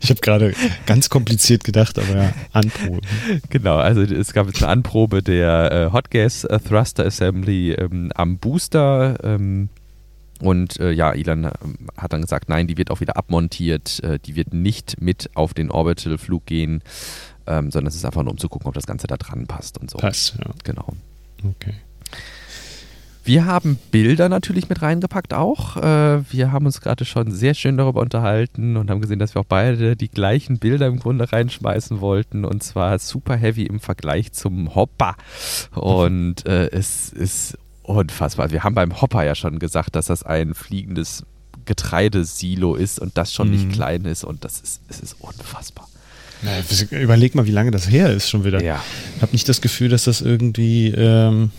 Ich habe gerade ganz kompliziert gedacht, aber ja, Anprobe. Genau, also es gab jetzt eine Anprobe der äh, Hot Gas Thruster Assembly ähm, am Booster. Ähm, und äh, ja, Elon äh, hat dann gesagt, nein, die wird auch wieder abmontiert, äh, die wird nicht mit auf den Orbital-Flug gehen, ähm, sondern es ist einfach nur, um zu gucken, ob das Ganze da dran passt und so. Passt, ja. Genau. Okay. Wir haben Bilder natürlich mit reingepackt auch. Äh, wir haben uns gerade schon sehr schön darüber unterhalten und haben gesehen, dass wir auch beide die gleichen Bilder im Grunde reinschmeißen wollten und zwar super heavy im Vergleich zum Hopper. Und äh, es ist unfassbar. Wir haben beim Hopper ja schon gesagt, dass das ein fliegendes Getreidesilo ist und das schon mhm. nicht klein ist und das ist, es ist unfassbar. Überleg mal, wie lange das her ist schon wieder. Ja. Ich habe nicht das Gefühl, dass das irgendwie ähm,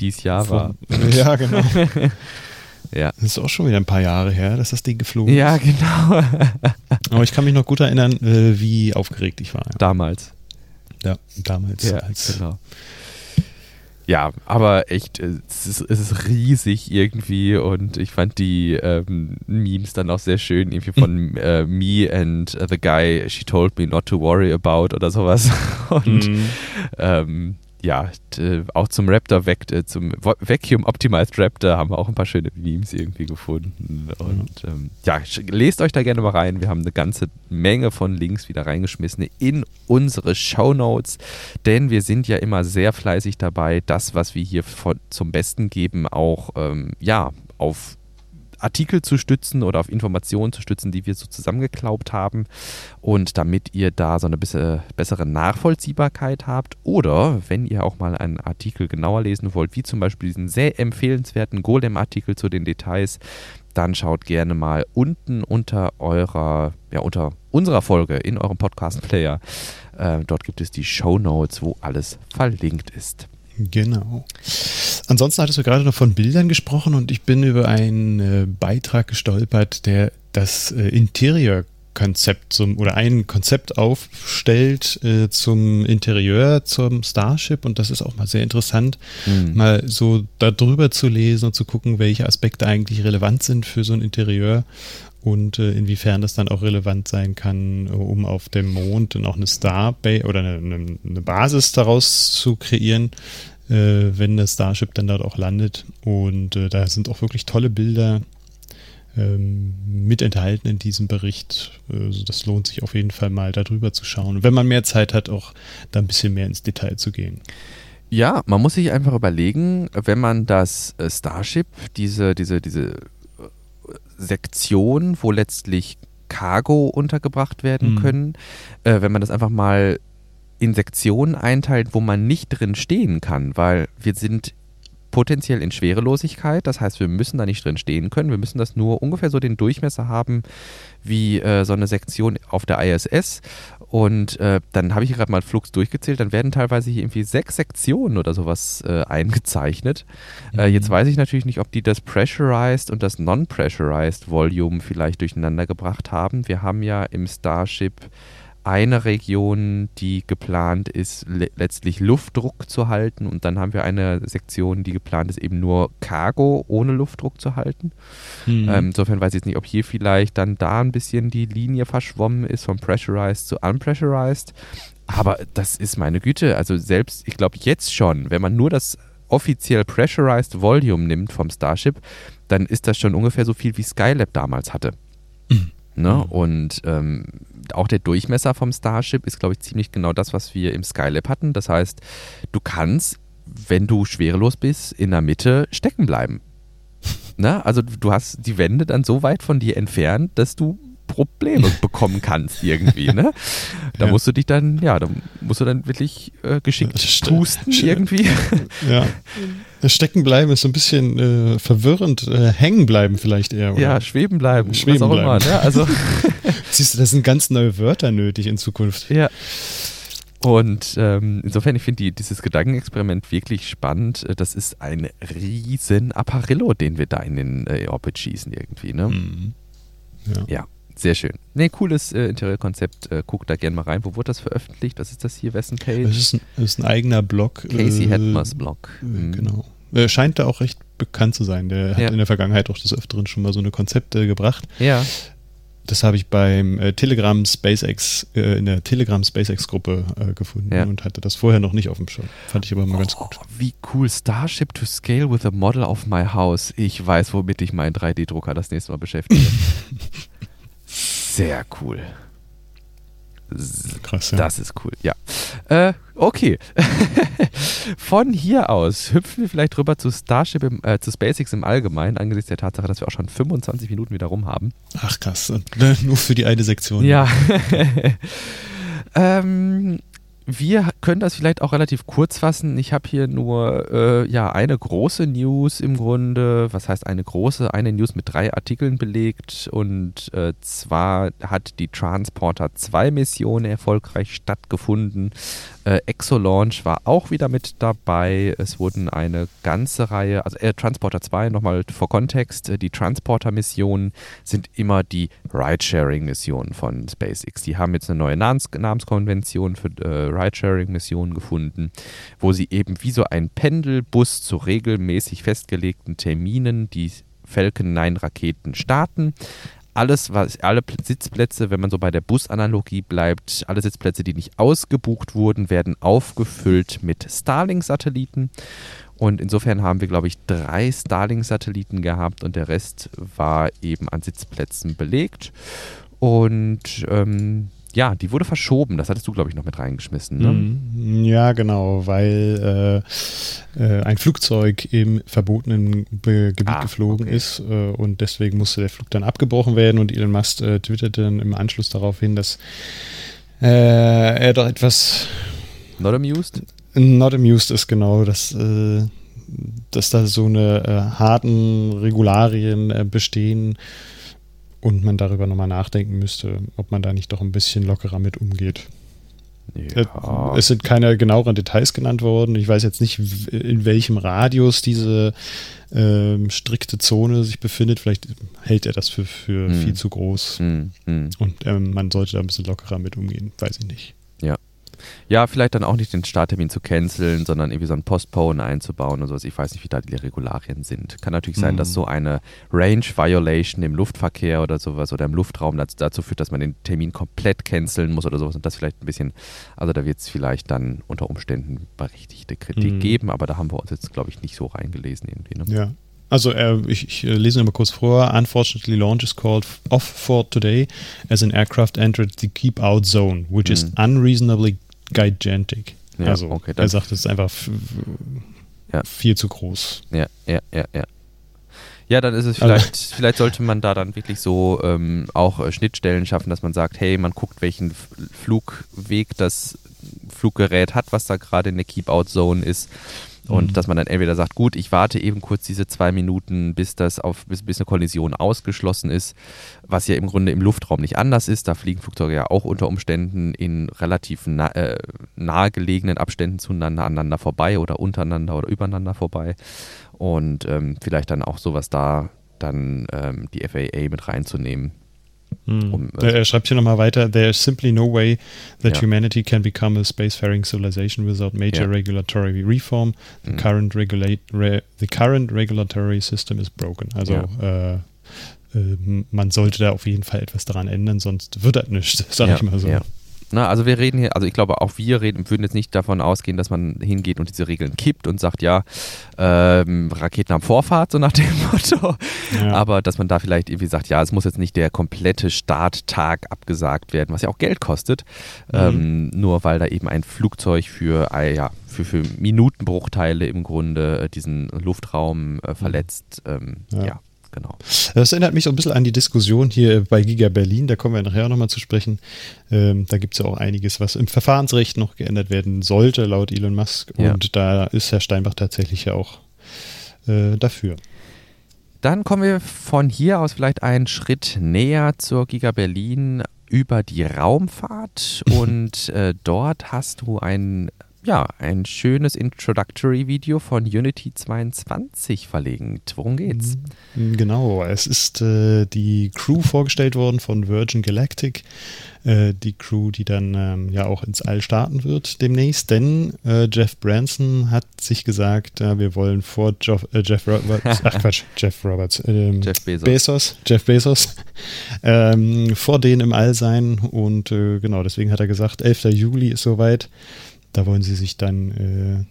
dies Jahr war. *laughs* Ja, genau. *laughs* ja. Das ist auch schon wieder ein paar Jahre her, dass das Ding geflogen ist. Ja, genau. *laughs* Aber ich kann mich noch gut erinnern, äh, wie aufgeregt ich war. Damals. Ja, damals. Ja, genau. Ja, aber echt, es ist, es ist, riesig irgendwie und ich fand die ähm, Memes dann auch sehr schön, irgendwie von äh, me and the guy she told me not to worry about oder sowas. Und mm. ähm, ja, auch zum Raptor, äh, zum Vacuum Optimized Raptor haben wir auch ein paar schöne Memes irgendwie gefunden. Und mhm. ähm, ja, lest euch da gerne mal rein. Wir haben eine ganze Menge von Links wieder reingeschmissen in unsere Show Notes, denn wir sind ja immer sehr fleißig dabei, das, was wir hier von, zum Besten geben, auch ähm, ja, auf Artikel zu stützen oder auf Informationen zu stützen, die wir so zusammengeklaubt haben. Und damit ihr da so eine bisschen bessere Nachvollziehbarkeit habt oder wenn ihr auch mal einen Artikel genauer lesen wollt, wie zum Beispiel diesen sehr empfehlenswerten Golem-Artikel zu den Details, dann schaut gerne mal unten unter eurer, ja, unter unserer Folge in eurem Podcast-Player. Äh, dort gibt es die Show Notes, wo alles verlinkt ist. Genau. Ansonsten hattest du gerade noch von Bildern gesprochen und ich bin über einen äh, Beitrag gestolpert, der das äh, Interior Konzept zum, oder ein Konzept aufstellt äh, zum Interieur, zum Starship und das ist auch mal sehr interessant, mhm. mal so darüber zu lesen und zu gucken, welche Aspekte eigentlich relevant sind für so ein Interieur und äh, inwiefern das dann auch relevant sein kann, um auf dem Mond dann auch eine Starbase oder eine, eine, Basis daraus zu kreieren, äh, wenn das Starship dann dort auch landet. Und äh, da sind auch wirklich tolle Bilder ähm, mit enthalten in diesem Bericht. Also das lohnt sich auf jeden Fall mal darüber zu schauen. Und wenn man mehr Zeit hat, auch da ein bisschen mehr ins Detail zu gehen. Ja, man muss sich einfach überlegen, wenn man das äh, Starship, diese, diese, diese äh, Sektion, wo letztlich Cargo untergebracht werden mhm. können, äh, wenn man das einfach mal in Sektionen einteilt, wo man nicht drin stehen kann, weil wir sind potenziell in Schwerelosigkeit. Das heißt, wir müssen da nicht drin stehen können. Wir müssen das nur ungefähr so den Durchmesser haben wie äh, so eine Sektion auf der ISS. Und äh, dann habe ich gerade mal Flux durchgezählt. Dann werden teilweise hier irgendwie sechs Sektionen oder sowas äh, eingezeichnet. Äh, mhm. jetzt weiß ich natürlich nicht, ob die das Pressurized und das Non-Pressurized Volume vielleicht durcheinander gebracht haben. Wir haben ja im Starship eine Region, die geplant ist, le letztlich Luftdruck zu halten. Und dann haben wir eine Sektion, die geplant ist, eben nur Cargo ohne Luftdruck zu halten. Mhm. Ähm, insofern weiß ich jetzt nicht, ob hier vielleicht dann da ein bisschen die Linie verschwommen ist, von pressurized zu unpressurized. Aber das ist meine Güte. Also selbst, ich glaube jetzt schon, wenn man nur das offiziell pressurized Volume nimmt vom Starship, dann ist das schon ungefähr so viel wie Skylab damals hatte. Mhm. Ne? Und ähm, auch der Durchmesser vom Starship ist, glaube ich, ziemlich genau das, was wir im Skylab hatten. Das heißt, du kannst, wenn du schwerelos bist, in der Mitte stecken bleiben. *laughs* ne? Also du hast die Wände dann so weit von dir entfernt, dass du Probleme bekommen kannst irgendwie, ne? Da ja. musst du dich dann, ja, da musst du dann wirklich äh, geschickt pusten irgendwie. *laughs* Ja. Stecken bleiben ist so ein bisschen äh, verwirrend. Äh, hängen bleiben vielleicht eher. Oder? Ja, schweben bleiben. Schweben was auch bleiben. immer. Ne? Also *laughs* *laughs* Siehst du, das sind ganz neue Wörter nötig in Zukunft. Ja. Und ähm, insofern, ich finde die, dieses Gedankenexperiment wirklich spannend. Äh, das ist ein riesen Apparillo, den wir da in den äh, Orbit schießen irgendwie. Ne? Mhm. Ja. ja. Sehr schön. Nee, cooles äh, Interieurkonzept. Äh, guck da gerne mal rein. Wo wurde das veröffentlicht? Was ist das hier? Wessen Cage? Das ist ein, das ist ein eigener Blog. Casey äh, Hetmers Blog. Äh. Genau. Äh, scheint da auch recht bekannt zu sein. Der ja. hat in der Vergangenheit auch des Öfteren schon mal so eine Konzepte gebracht. Ja. Das habe ich beim äh, Telegram SpaceX, äh, in der Telegram SpaceX Gruppe äh, gefunden ja. und hatte das vorher noch nicht auf dem Schirm. Fand ich aber mal oh, ganz gut. Wie cool. Starship to scale with a model of my house. Ich weiß, womit ich meinen 3D-Drucker das nächste Mal beschäftige. *laughs* Sehr cool. Krass, ja. Das ist cool, ja. Äh, okay. *laughs* Von hier aus hüpfen wir vielleicht rüber zu Starship, im, äh, zu SpaceX im Allgemeinen, angesichts der Tatsache, dass wir auch schon 25 Minuten wieder rum haben. Ach krass, nur für die eine Sektion. Ja. *laughs* ähm, wir können das vielleicht auch relativ kurz fassen. Ich habe hier nur äh, ja eine große News im Grunde. Was heißt eine große? Eine News mit drei Artikeln belegt. Und äh, zwar hat die Transporter 2 Mission erfolgreich stattgefunden. Äh, Exolaunch war auch wieder mit dabei. Es wurden eine ganze Reihe, also äh, Transporter 2, nochmal vor Kontext, äh, die Transporter-Missionen sind immer die Ridesharing-Missionen von SpaceX. Die haben jetzt eine neue Namens Namenskonvention für äh, Ridesharing-Missionen gefunden, wo sie eben wie so ein Pendelbus zu regelmäßig festgelegten Terminen die Falcon 9 Raketen starten alles, was, alle Sitzplätze, wenn man so bei der Busanalogie bleibt, alle Sitzplätze, die nicht ausgebucht wurden, werden aufgefüllt mit Starlink-Satelliten. Und insofern haben wir, glaube ich, drei Starlink-Satelliten gehabt und der Rest war eben an Sitzplätzen belegt. Und ähm, ja, die wurde verschoben. Das hattest du, glaube ich, noch mit reingeschmissen. Ne? Mhm. Ja, genau, weil äh, äh, ein Flugzeug im verbotenen Be Gebiet ah, geflogen okay. ist äh, und deswegen musste der Flug dann abgebrochen werden und Elon Musk äh, twitterte dann im Anschluss darauf hin, dass äh, er doch etwas Not amused? Not amused ist genau, dass, äh, dass da so eine harten Regularien bestehen, und man darüber nochmal nachdenken müsste, ob man da nicht doch ein bisschen lockerer mit umgeht. Ja. Es sind keine genaueren Details genannt worden. Ich weiß jetzt nicht, in welchem Radius diese ähm, strikte Zone sich befindet. Vielleicht hält er das für, für hm. viel zu groß. Hm. Hm. Und ähm, man sollte da ein bisschen lockerer mit umgehen. Weiß ich nicht. Ja. Ja, vielleicht dann auch nicht den Starttermin zu canceln, sondern irgendwie so ein Postpone einzubauen und sowas. Ich weiß nicht, wie da die Regularien sind. Kann natürlich sein, mhm. dass so eine Range Violation im Luftverkehr oder sowas oder im Luftraum dazu, führt, dass man den Termin komplett canceln muss oder sowas und das vielleicht ein bisschen, also da wird es vielleicht dann unter Umständen berechtigte Kritik mhm. geben, aber da haben wir uns jetzt, glaube ich, nicht so reingelesen irgendwie. Ne? Ja. Also äh, ich, ich lese mal kurz vor. Unfortunately, launch is called off for today as an aircraft entered the keep out zone, which mhm. is unreasonably gigantic. Ja, also okay, er sagt, es ist einfach ja. viel zu groß. Ja, ja, ja, ja. Ja, dann ist es vielleicht, also, *laughs* vielleicht sollte man da dann wirklich so ähm, auch äh, Schnittstellen schaffen, dass man sagt, hey, man guckt, welchen Flugweg das Fluggerät hat, was da gerade in der Keep-Out-Zone ist und mhm. dass man dann entweder sagt, gut, ich warte eben kurz diese zwei Minuten, bis das auf, bis, bis eine Kollision ausgeschlossen ist, was ja im Grunde im Luftraum nicht anders ist. Da fliegen Flugzeuge ja auch unter Umständen in relativ na, äh, nahegelegenen Abständen zueinander aneinander vorbei oder untereinander oder übereinander vorbei. Und ähm, vielleicht dann auch sowas da dann ähm, die FAA mit reinzunehmen. Hm. Um, also er schreibt hier nochmal weiter, there is simply no way that ja. humanity can become a spacefaring civilization without major ja. regulatory reform. The, mhm. current regulate, re, the current regulatory system is broken. Also ja. äh, äh, man sollte da auf jeden Fall etwas daran ändern, sonst wird das nichts, *laughs* sag ich mal so. Na, also wir reden hier, also ich glaube auch wir reden, würden jetzt nicht davon ausgehen, dass man hingeht und diese Regeln kippt und sagt, ja, ähm, Raketen haben Vorfahrt, so nach dem *laughs* Motto. Ja. Aber dass man da vielleicht irgendwie sagt, ja, es muss jetzt nicht der komplette Starttag abgesagt werden, was ja auch Geld kostet, mhm. ähm, nur weil da eben ein Flugzeug für, äh, ja, für, für Minutenbruchteile im Grunde äh, diesen Luftraum äh, verletzt. Ähm, ja. ja genau. Das erinnert mich so ein bisschen an die Diskussion hier bei Giga Berlin, da kommen wir nachher nochmal zu sprechen. Ähm, da gibt es ja auch einiges, was im Verfahrensrecht noch geändert werden sollte, laut Elon Musk. Ja. Und da ist Herr Steinbach tatsächlich ja auch äh, dafür. Dann kommen wir von hier aus vielleicht einen Schritt näher zur Giga Berlin über die Raumfahrt *laughs* und äh, dort hast du ein ja, ein schönes Introductory-Video von Unity 22 verlinkt. Worum geht's? Mm, genau, es ist äh, die Crew vorgestellt worden von Virgin Galactic. Äh, die Crew, die dann ähm, ja auch ins All starten wird demnächst, denn äh, Jeff Branson hat sich gesagt, wir wollen vor Jeff, äh, Jeff Roberts, *laughs* ach Quatsch, Jeff Roberts, ähm, Jeff Bezos. Bezos, Jeff Bezos, *laughs* ähm, vor denen im All sein und äh, genau, deswegen hat er gesagt, 11. Juli ist soweit. Da wollen sie sich dann äh,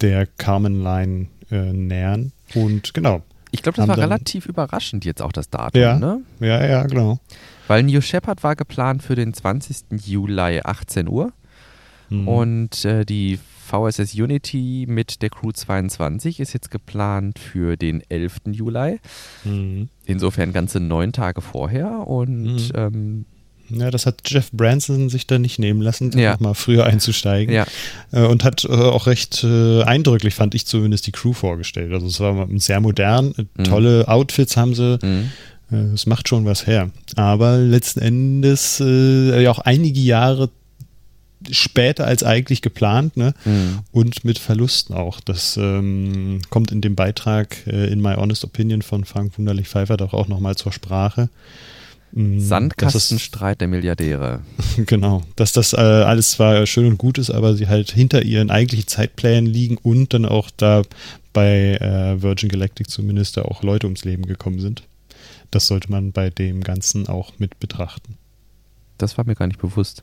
der Carmen Line äh, nähern. Und genau. Ich glaube, das war relativ überraschend jetzt auch das Datum, ja, ne? Ja, ja, genau. Weil New Shepard war geplant für den 20. Juli 18 Uhr. Mhm. Und äh, die VSS Unity mit der Crew 22 ist jetzt geplant für den 11. Juli. Mhm. Insofern ganze neun Tage vorher. Und mhm. ähm, ja, das hat Jeff Branson sich da nicht nehmen lassen, ja. mal früher einzusteigen. Ja. Äh, und hat äh, auch recht äh, eindrücklich, fand ich zumindest, die Crew vorgestellt. Also es war sehr modern, mhm. tolle Outfits haben sie. Mhm. Es macht schon was her. Aber letzten Endes äh, ja auch einige Jahre später als eigentlich geplant, ne? Mhm. Und mit Verlusten auch. Das ähm, kommt in dem Beitrag äh, in My Honest Opinion von Frank Wunderlich Pfeiffer doch auch nochmal zur Sprache. Mm, Sandkastenstreit der Milliardäre. *laughs* Genau, dass das äh, alles zwar schön und gut ist, aber sie halt hinter ihren eigentlichen Zeitplänen liegen und dann auch da bei äh, Virgin Galactic zumindest da auch Leute ums Leben gekommen sind. Das sollte man bei dem Ganzen auch mit betrachten. Das war mir gar nicht bewusst.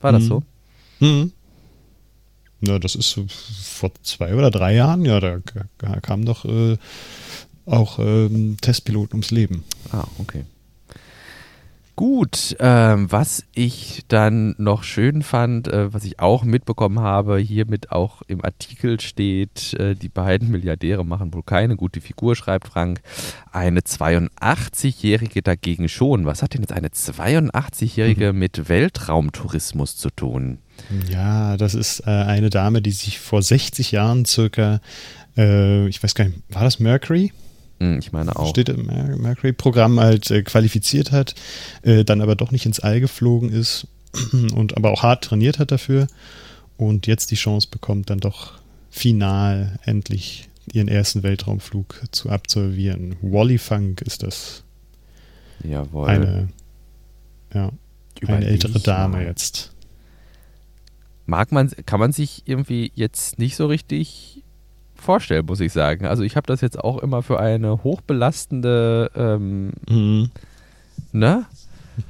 War das mhm. so? Mhm. Na, das ist vor zwei oder drei Jahren, ja, da kamen doch äh, auch ähm, Testpiloten ums Leben. Ah, okay. Gut, ähm, was ich dann noch schön fand, äh, was ich auch mitbekommen habe, hiermit auch im Artikel steht, äh, die beiden Milliardäre machen wohl keine gute Figur, schreibt Frank. Eine 82-Jährige dagegen schon. Was hat denn jetzt eine 82-Jährige mhm. mit Weltraumtourismus zu tun? Ja, das ist äh, eine Dame, die sich vor 60 Jahren circa, äh, ich weiß gar nicht, war das Mercury? Hm, ich meine auch. Steht im Mercury-Programm halt äh, qualifiziert hat, äh, dann aber doch nicht ins All geflogen ist *clears throat* und aber auch hart trainiert hat dafür und jetzt die Chance bekommt, dann doch final endlich ihren ersten Weltraumflug zu absolvieren. Wally Funk ist das. Jawohl. Eine, ja, eine ältere Dame mal. jetzt. Mag man, kann man sich irgendwie jetzt nicht so richtig vorstellen, muss ich sagen. Also ich habe das jetzt auch immer für eine hochbelastende, ähm, mhm. ne?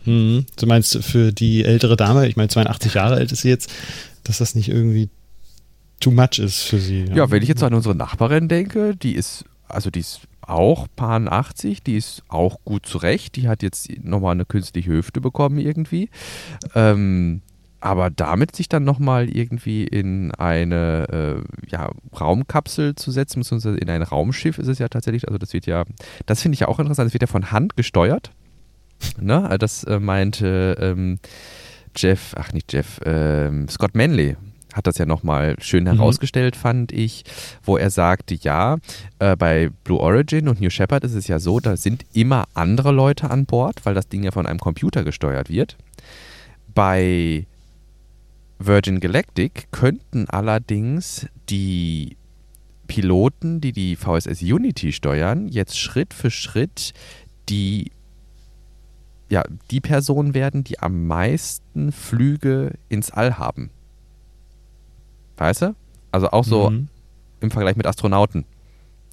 Mhm. Du meinst für die ältere Dame, ich meine 82 Jahre alt ist sie jetzt, dass das nicht irgendwie too much ist für sie. Ja, ja wenn ich jetzt an unsere Nachbarin denke, die ist, also die ist auch Pan 80, die ist auch gut zurecht, die hat jetzt nochmal eine künstliche Hüfte bekommen irgendwie. Ähm, aber damit sich dann nochmal irgendwie in eine äh, ja, Raumkapsel zu setzen, beziehungsweise in ein Raumschiff ist es ja tatsächlich, also das wird ja, das finde ich ja auch interessant, das wird ja von Hand gesteuert. *laughs* Ne? Also das äh, meinte ähm, Jeff, ach nicht Jeff, ähm, Scott Manley hat das ja nochmal schön mhm. herausgestellt, fand ich, wo er sagte, ja, äh, bei Blue Origin und New Shepard ist es ja so, da sind immer andere Leute an Bord, weil das Ding ja von einem Computer gesteuert wird. Bei Virgin Galactic könnten allerdings die Piloten, die die VSS Unity steuern, jetzt Schritt für Schritt die ja, die Personen werden, die am meisten Flüge ins All haben. Weißt du? Also auch so mhm. im Vergleich mit Astronauten,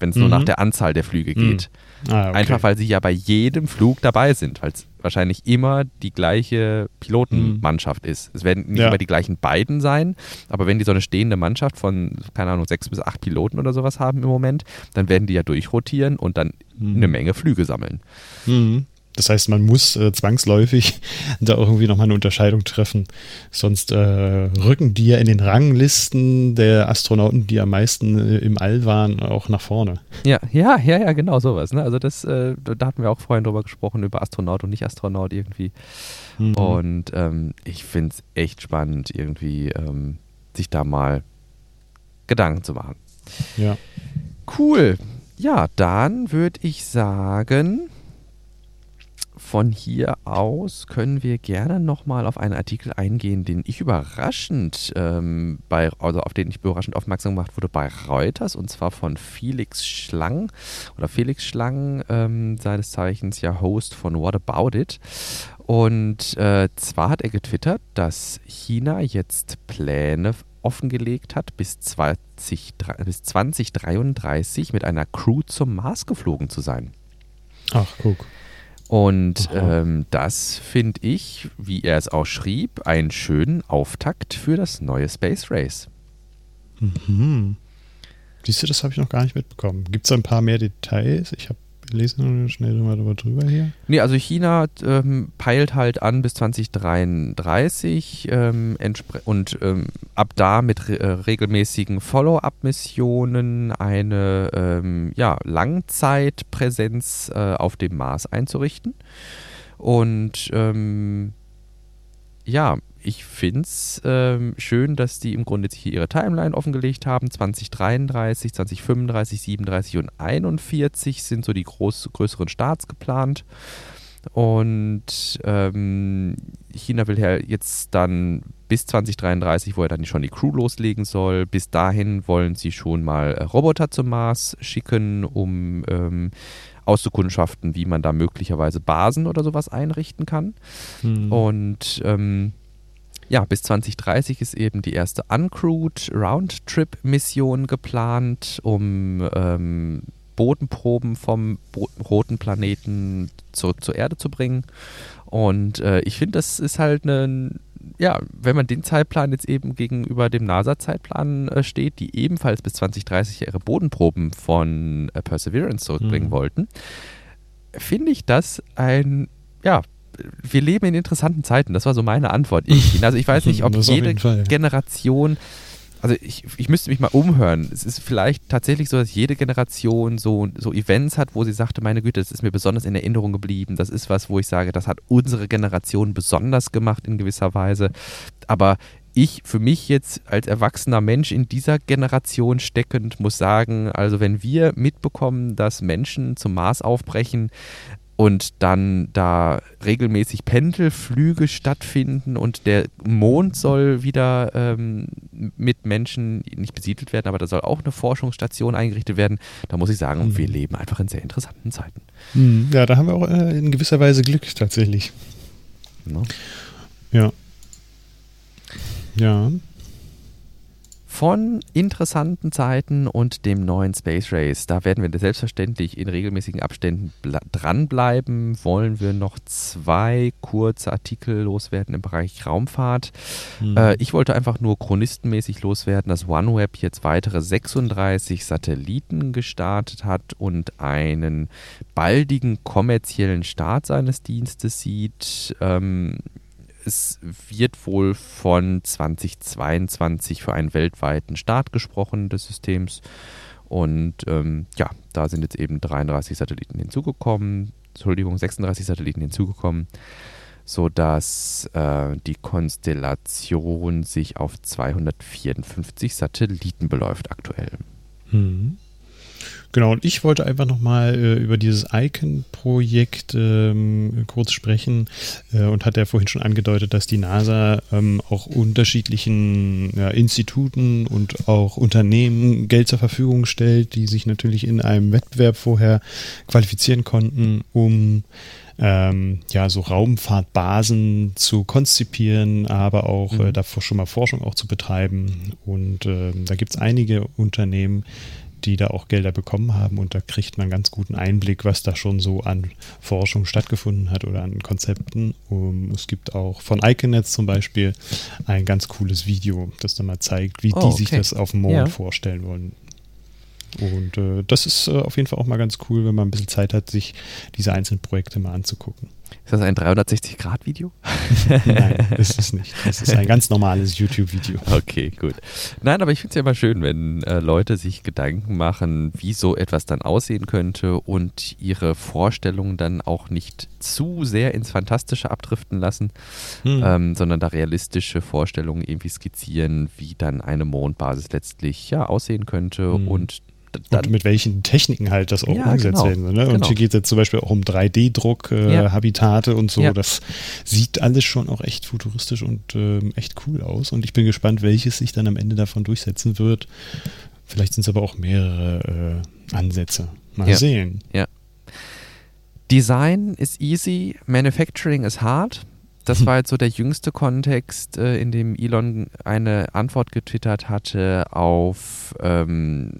wenn es mhm. nur nach der Anzahl der Flüge mhm. geht. Ah, okay. Einfach weil sie ja bei jedem Flug dabei sind, weil es wahrscheinlich immer die gleiche Pilotenmannschaft mhm. ist. Es werden nicht ja. immer die gleichen beiden sein, aber wenn die so eine stehende Mannschaft von, keine Ahnung, sechs bis acht Piloten oder sowas haben im Moment, dann werden die ja durchrotieren und dann mhm. eine Menge Flüge sammeln. Mhm. Das heißt, man muss äh, zwangsläufig *laughs* da irgendwie nochmal eine Unterscheidung treffen. Sonst äh, rücken die ja in den Ranglisten der Astronauten, die am meisten äh, im All waren, auch nach vorne. Ja, ja, ja, ja, genau sowas. Ne? Also das, äh, da hatten wir auch vorhin drüber gesprochen, über Astronaut und Nicht-Astronaut irgendwie. Mhm. Und ähm, ich finde es echt spannend, irgendwie ähm, sich da mal Gedanken zu machen. Ja. Cool. Ja, dann würde ich sagen, von hier aus können wir gerne nochmal auf einen Artikel eingehen, den ich überraschend ähm, bei, also auf den ich überraschend aufmerksam gemacht wurde bei Reuters und zwar von Felix Schlang oder Felix Schlang, ähm, seines Zeichens ja Host von What About It. Und äh, zwar hat er getwittert, dass China jetzt Pläne offengelegt hat, bis, 20, bis 2033 mit einer Crew zum Mars geflogen zu sein. Ach, guck. Und ähm, das finde ich, wie er es auch schrieb, einen schönen Auftakt für das neue Space Race. Mhm. Siehst du, das habe ich noch gar nicht mitbekommen. Gibt es ein paar mehr Details? Ich habe lesen schnell mal drüber hier. Nee, also China ähm, peilt halt an bis 2033 ähm, und ähm, ab da mit re äh, regelmäßigen Follow-up-Missionen eine ähm, ja, Langzeitpräsenz äh, auf dem Mars einzurichten. Und ähm, ja, ich finde es ähm, schön, dass die im Grunde hier ihre Timeline offengelegt haben. 2033, 2035, 37 und 41 sind so die groß, größeren Starts geplant. Und ähm, China will ja jetzt dann bis 2033, wo er dann schon die Crew loslegen soll, bis dahin wollen sie schon mal äh, Roboter zum Mars schicken, um ähm, auszukundschaften, wie man da möglicherweise Basen oder sowas einrichten kann. Mhm. Und ähm, ja, bis 2030 ist eben die erste Uncrewed Roundtrip-Mission geplant, um ähm, Bodenproben vom Bo roten Planeten zurück zur Erde zu bringen. Und äh, ich finde, das ist halt ein, ja, wenn man den Zeitplan jetzt eben gegenüber dem NASA-Zeitplan äh, steht, die ebenfalls bis 2030 ihre Bodenproben von äh, Perseverance zurückbringen mhm. wollten, finde ich das ein, ja, wir leben in interessanten Zeiten. Das war so meine Antwort. Ich, *laughs* also ich weiß nicht, ob jede Generation, also ich, ich müsste mich mal umhören. Es ist vielleicht tatsächlich so, dass jede Generation so, so Events hat, wo sie sagte, meine Güte, das ist mir besonders in Erinnerung geblieben. Das ist was, wo ich sage, das hat unsere Generation besonders gemacht in gewisser Weise. Aber ich für mich jetzt als erwachsener Mensch in dieser Generation steckend muss sagen, also wenn wir mitbekommen, dass Menschen zum Mars aufbrechen, und dann da regelmäßig Pendelflüge stattfinden und der Mond soll wieder ähm, mit Menschen nicht besiedelt werden, aber da soll auch eine Forschungsstation eingerichtet werden. Da muss ich sagen, mhm. wir leben einfach in sehr interessanten Zeiten. Mhm. Ja, da haben wir auch äh, in gewisser Weise Glück tatsächlich. No. Ja. Ja von interessanten Zeiten und dem neuen Space Race. Da werden wir selbstverständlich in regelmäßigen Abständen dranbleiben. Wollen wir noch zwei kurze Artikel loswerden im Bereich Raumfahrt. Mhm. Äh, ich wollte einfach nur chronistenmäßig loswerden, dass OneWeb jetzt weitere 36 Satelliten gestartet hat und einen baldigen kommerziellen Start seines Dienstes sieht. Ähm, es wird wohl von 2022 für einen weltweiten Start gesprochen des Systems. Und ähm, ja, da sind jetzt eben 33 Satelliten hinzugekommen, Entschuldigung, 36 Satelliten hinzugekommen, sodass äh, die Konstellation sich auf 254 Satelliten beläuft aktuell. Mhm. Genau, und ich wollte einfach nochmal äh, über dieses Icon-Projekt ähm, kurz sprechen äh, und hat ja vorhin schon angedeutet, dass die NASA ähm, auch unterschiedlichen ja, Instituten und auch Unternehmen Geld zur Verfügung stellt, die sich natürlich in einem Wettbewerb vorher qualifizieren konnten, um ähm, ja, so Raumfahrtbasen zu konzipieren, aber auch mhm. äh, davor schon mal Forschung auch zu betreiben. Und äh, da gibt es einige Unternehmen, die da auch Gelder bekommen haben und da kriegt man einen ganz guten Einblick, was da schon so an Forschung stattgefunden hat oder an Konzepten. Um, es gibt auch von Iconets zum Beispiel ein ganz cooles Video, das dann mal zeigt, wie oh, die okay. sich das auf dem Mond ja. vorstellen wollen. Und äh, das ist äh, auf jeden Fall auch mal ganz cool, wenn man ein bisschen Zeit hat, sich diese einzelnen Projekte mal anzugucken. Ist das ein 360-Grad-Video? Nein, *laughs* ist es nicht. Das ist ein ganz normales YouTube-Video. Okay, gut. Nein, aber ich finde es ja immer schön, wenn äh, Leute sich Gedanken machen, wie so etwas dann aussehen könnte und ihre Vorstellungen dann auch nicht zu sehr ins Fantastische abdriften lassen, hm. ähm, sondern da realistische Vorstellungen irgendwie skizzieren, wie dann eine Mondbasis letztlich ja aussehen könnte hm. und dann, und mit welchen Techniken halt das auch ja, umgesetzt genau, werden. Ne? Und genau. hier geht es jetzt zum Beispiel auch um 3D-Druck, äh, ja. Habitate und so. Ja. Das sieht alles schon auch echt futuristisch und äh, echt cool aus. Und ich bin gespannt, welches sich dann am Ende davon durchsetzen wird. Vielleicht sind es aber auch mehrere äh, Ansätze. Mal sehen. Ja. Design ist easy, Manufacturing ist hard. Das war jetzt so der jüngste Kontext, äh, in dem Elon eine Antwort getwittert hatte auf, ähm,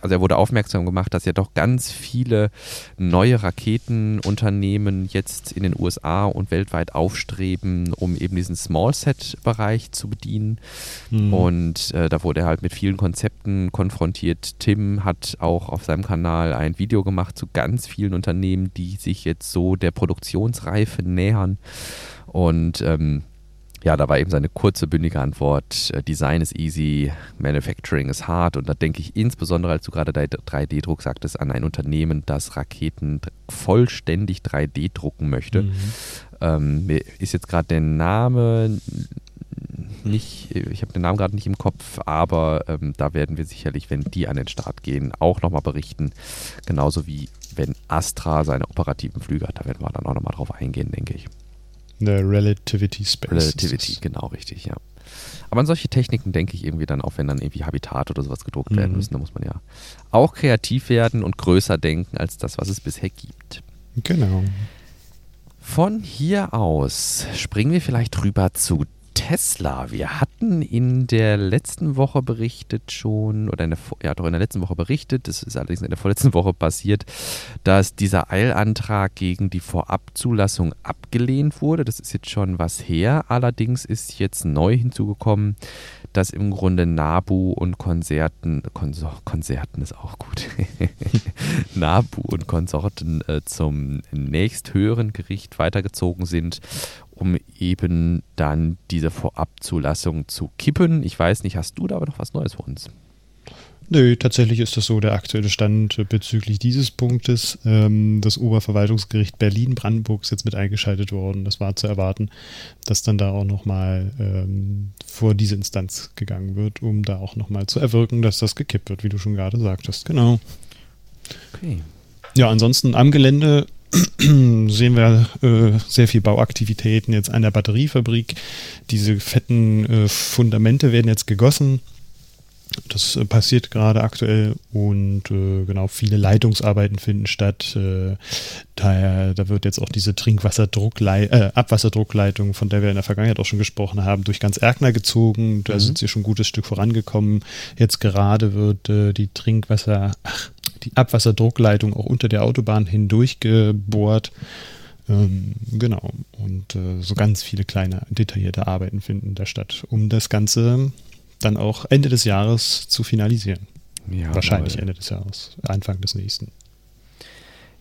also er wurde aufmerksam gemacht, dass ja doch ganz viele neue Raketenunternehmen jetzt in den USA und weltweit aufstreben, um eben diesen Small-Set-Bereich zu bedienen. Mhm. Und äh, da wurde er halt mit vielen Konzepten konfrontiert. Tim hat auch auf seinem Kanal ein Video gemacht zu ganz vielen Unternehmen, die sich jetzt so der Produktionsreife nähern. Und ähm, ja, da war eben seine kurze, bündige Antwort: äh, Design ist easy, Manufacturing ist hard. Und da denke ich insbesondere, als du gerade 3D-Druck sagtest, an ein Unternehmen, das Raketen vollständig 3D drucken möchte. Mhm. Ähm, mir ist jetzt gerade der Name nicht, ich habe den Namen gerade nicht im Kopf, aber ähm, da werden wir sicherlich, wenn die an den Start gehen, auch nochmal berichten. Genauso wie wenn Astra seine operativen Flüge hat. Da werden wir dann auch nochmal drauf eingehen, denke ich. The Relativity Space. Relativity, genau richtig, ja. Aber an solche Techniken denke ich irgendwie dann auch, wenn dann irgendwie Habitat oder sowas gedruckt mhm. werden müssen, da muss man ja auch kreativ werden und größer denken als das, was es bisher gibt. Genau. Von hier aus springen wir vielleicht rüber zu Tesla. Wir hatten in der letzten Woche berichtet schon, oder in der, ja, doch in der letzten Woche berichtet, das ist allerdings in der vorletzten Woche passiert, dass dieser Eilantrag gegen die Vorabzulassung abgelehnt wurde. Das ist jetzt schon was her. Allerdings ist jetzt neu hinzugekommen, dass im Grunde Nabu und Konzerten, Konsor, Konzerten ist auch gut, *laughs* Nabu und Konsorten äh, zum nächsthöheren Gericht weitergezogen sind um eben dann diese Vorabzulassung zu kippen. Ich weiß nicht, hast du da aber noch was Neues für uns? Nö, tatsächlich ist das so der aktuelle Stand bezüglich dieses Punktes. Ähm, das Oberverwaltungsgericht Berlin-Brandenburg ist jetzt mit eingeschaltet worden. Das war zu erwarten, dass dann da auch nochmal ähm, vor diese Instanz gegangen wird, um da auch nochmal zu erwirken, dass das gekippt wird, wie du schon gerade sagtest. Genau. Okay. Ja, ansonsten am Gelände *clears throat* sehen wir äh, sehr viel Bauaktivitäten jetzt an der Batteriefabrik. Diese fetten äh, Fundamente werden jetzt gegossen. Das äh, passiert gerade aktuell und äh, genau viele Leitungsarbeiten finden statt. Äh, daher, da wird jetzt auch diese Trinkwasserdrucklei äh, Abwasserdruckleitung, von der wir in der Vergangenheit auch schon gesprochen haben, durch ganz Erkner gezogen. Da mhm. sind sie schon ein gutes Stück vorangekommen. Jetzt gerade wird die Trinkwasser, ach, die Abwasserdruckleitung auch unter der Autobahn hindurch gebohrt. Ähm, genau. Und äh, so ganz viele kleine detaillierte Arbeiten finden da statt, um das Ganze dann auch Ende des Jahres zu finalisieren. Ja, Wahrscheinlich Ende des Jahres, Anfang des nächsten.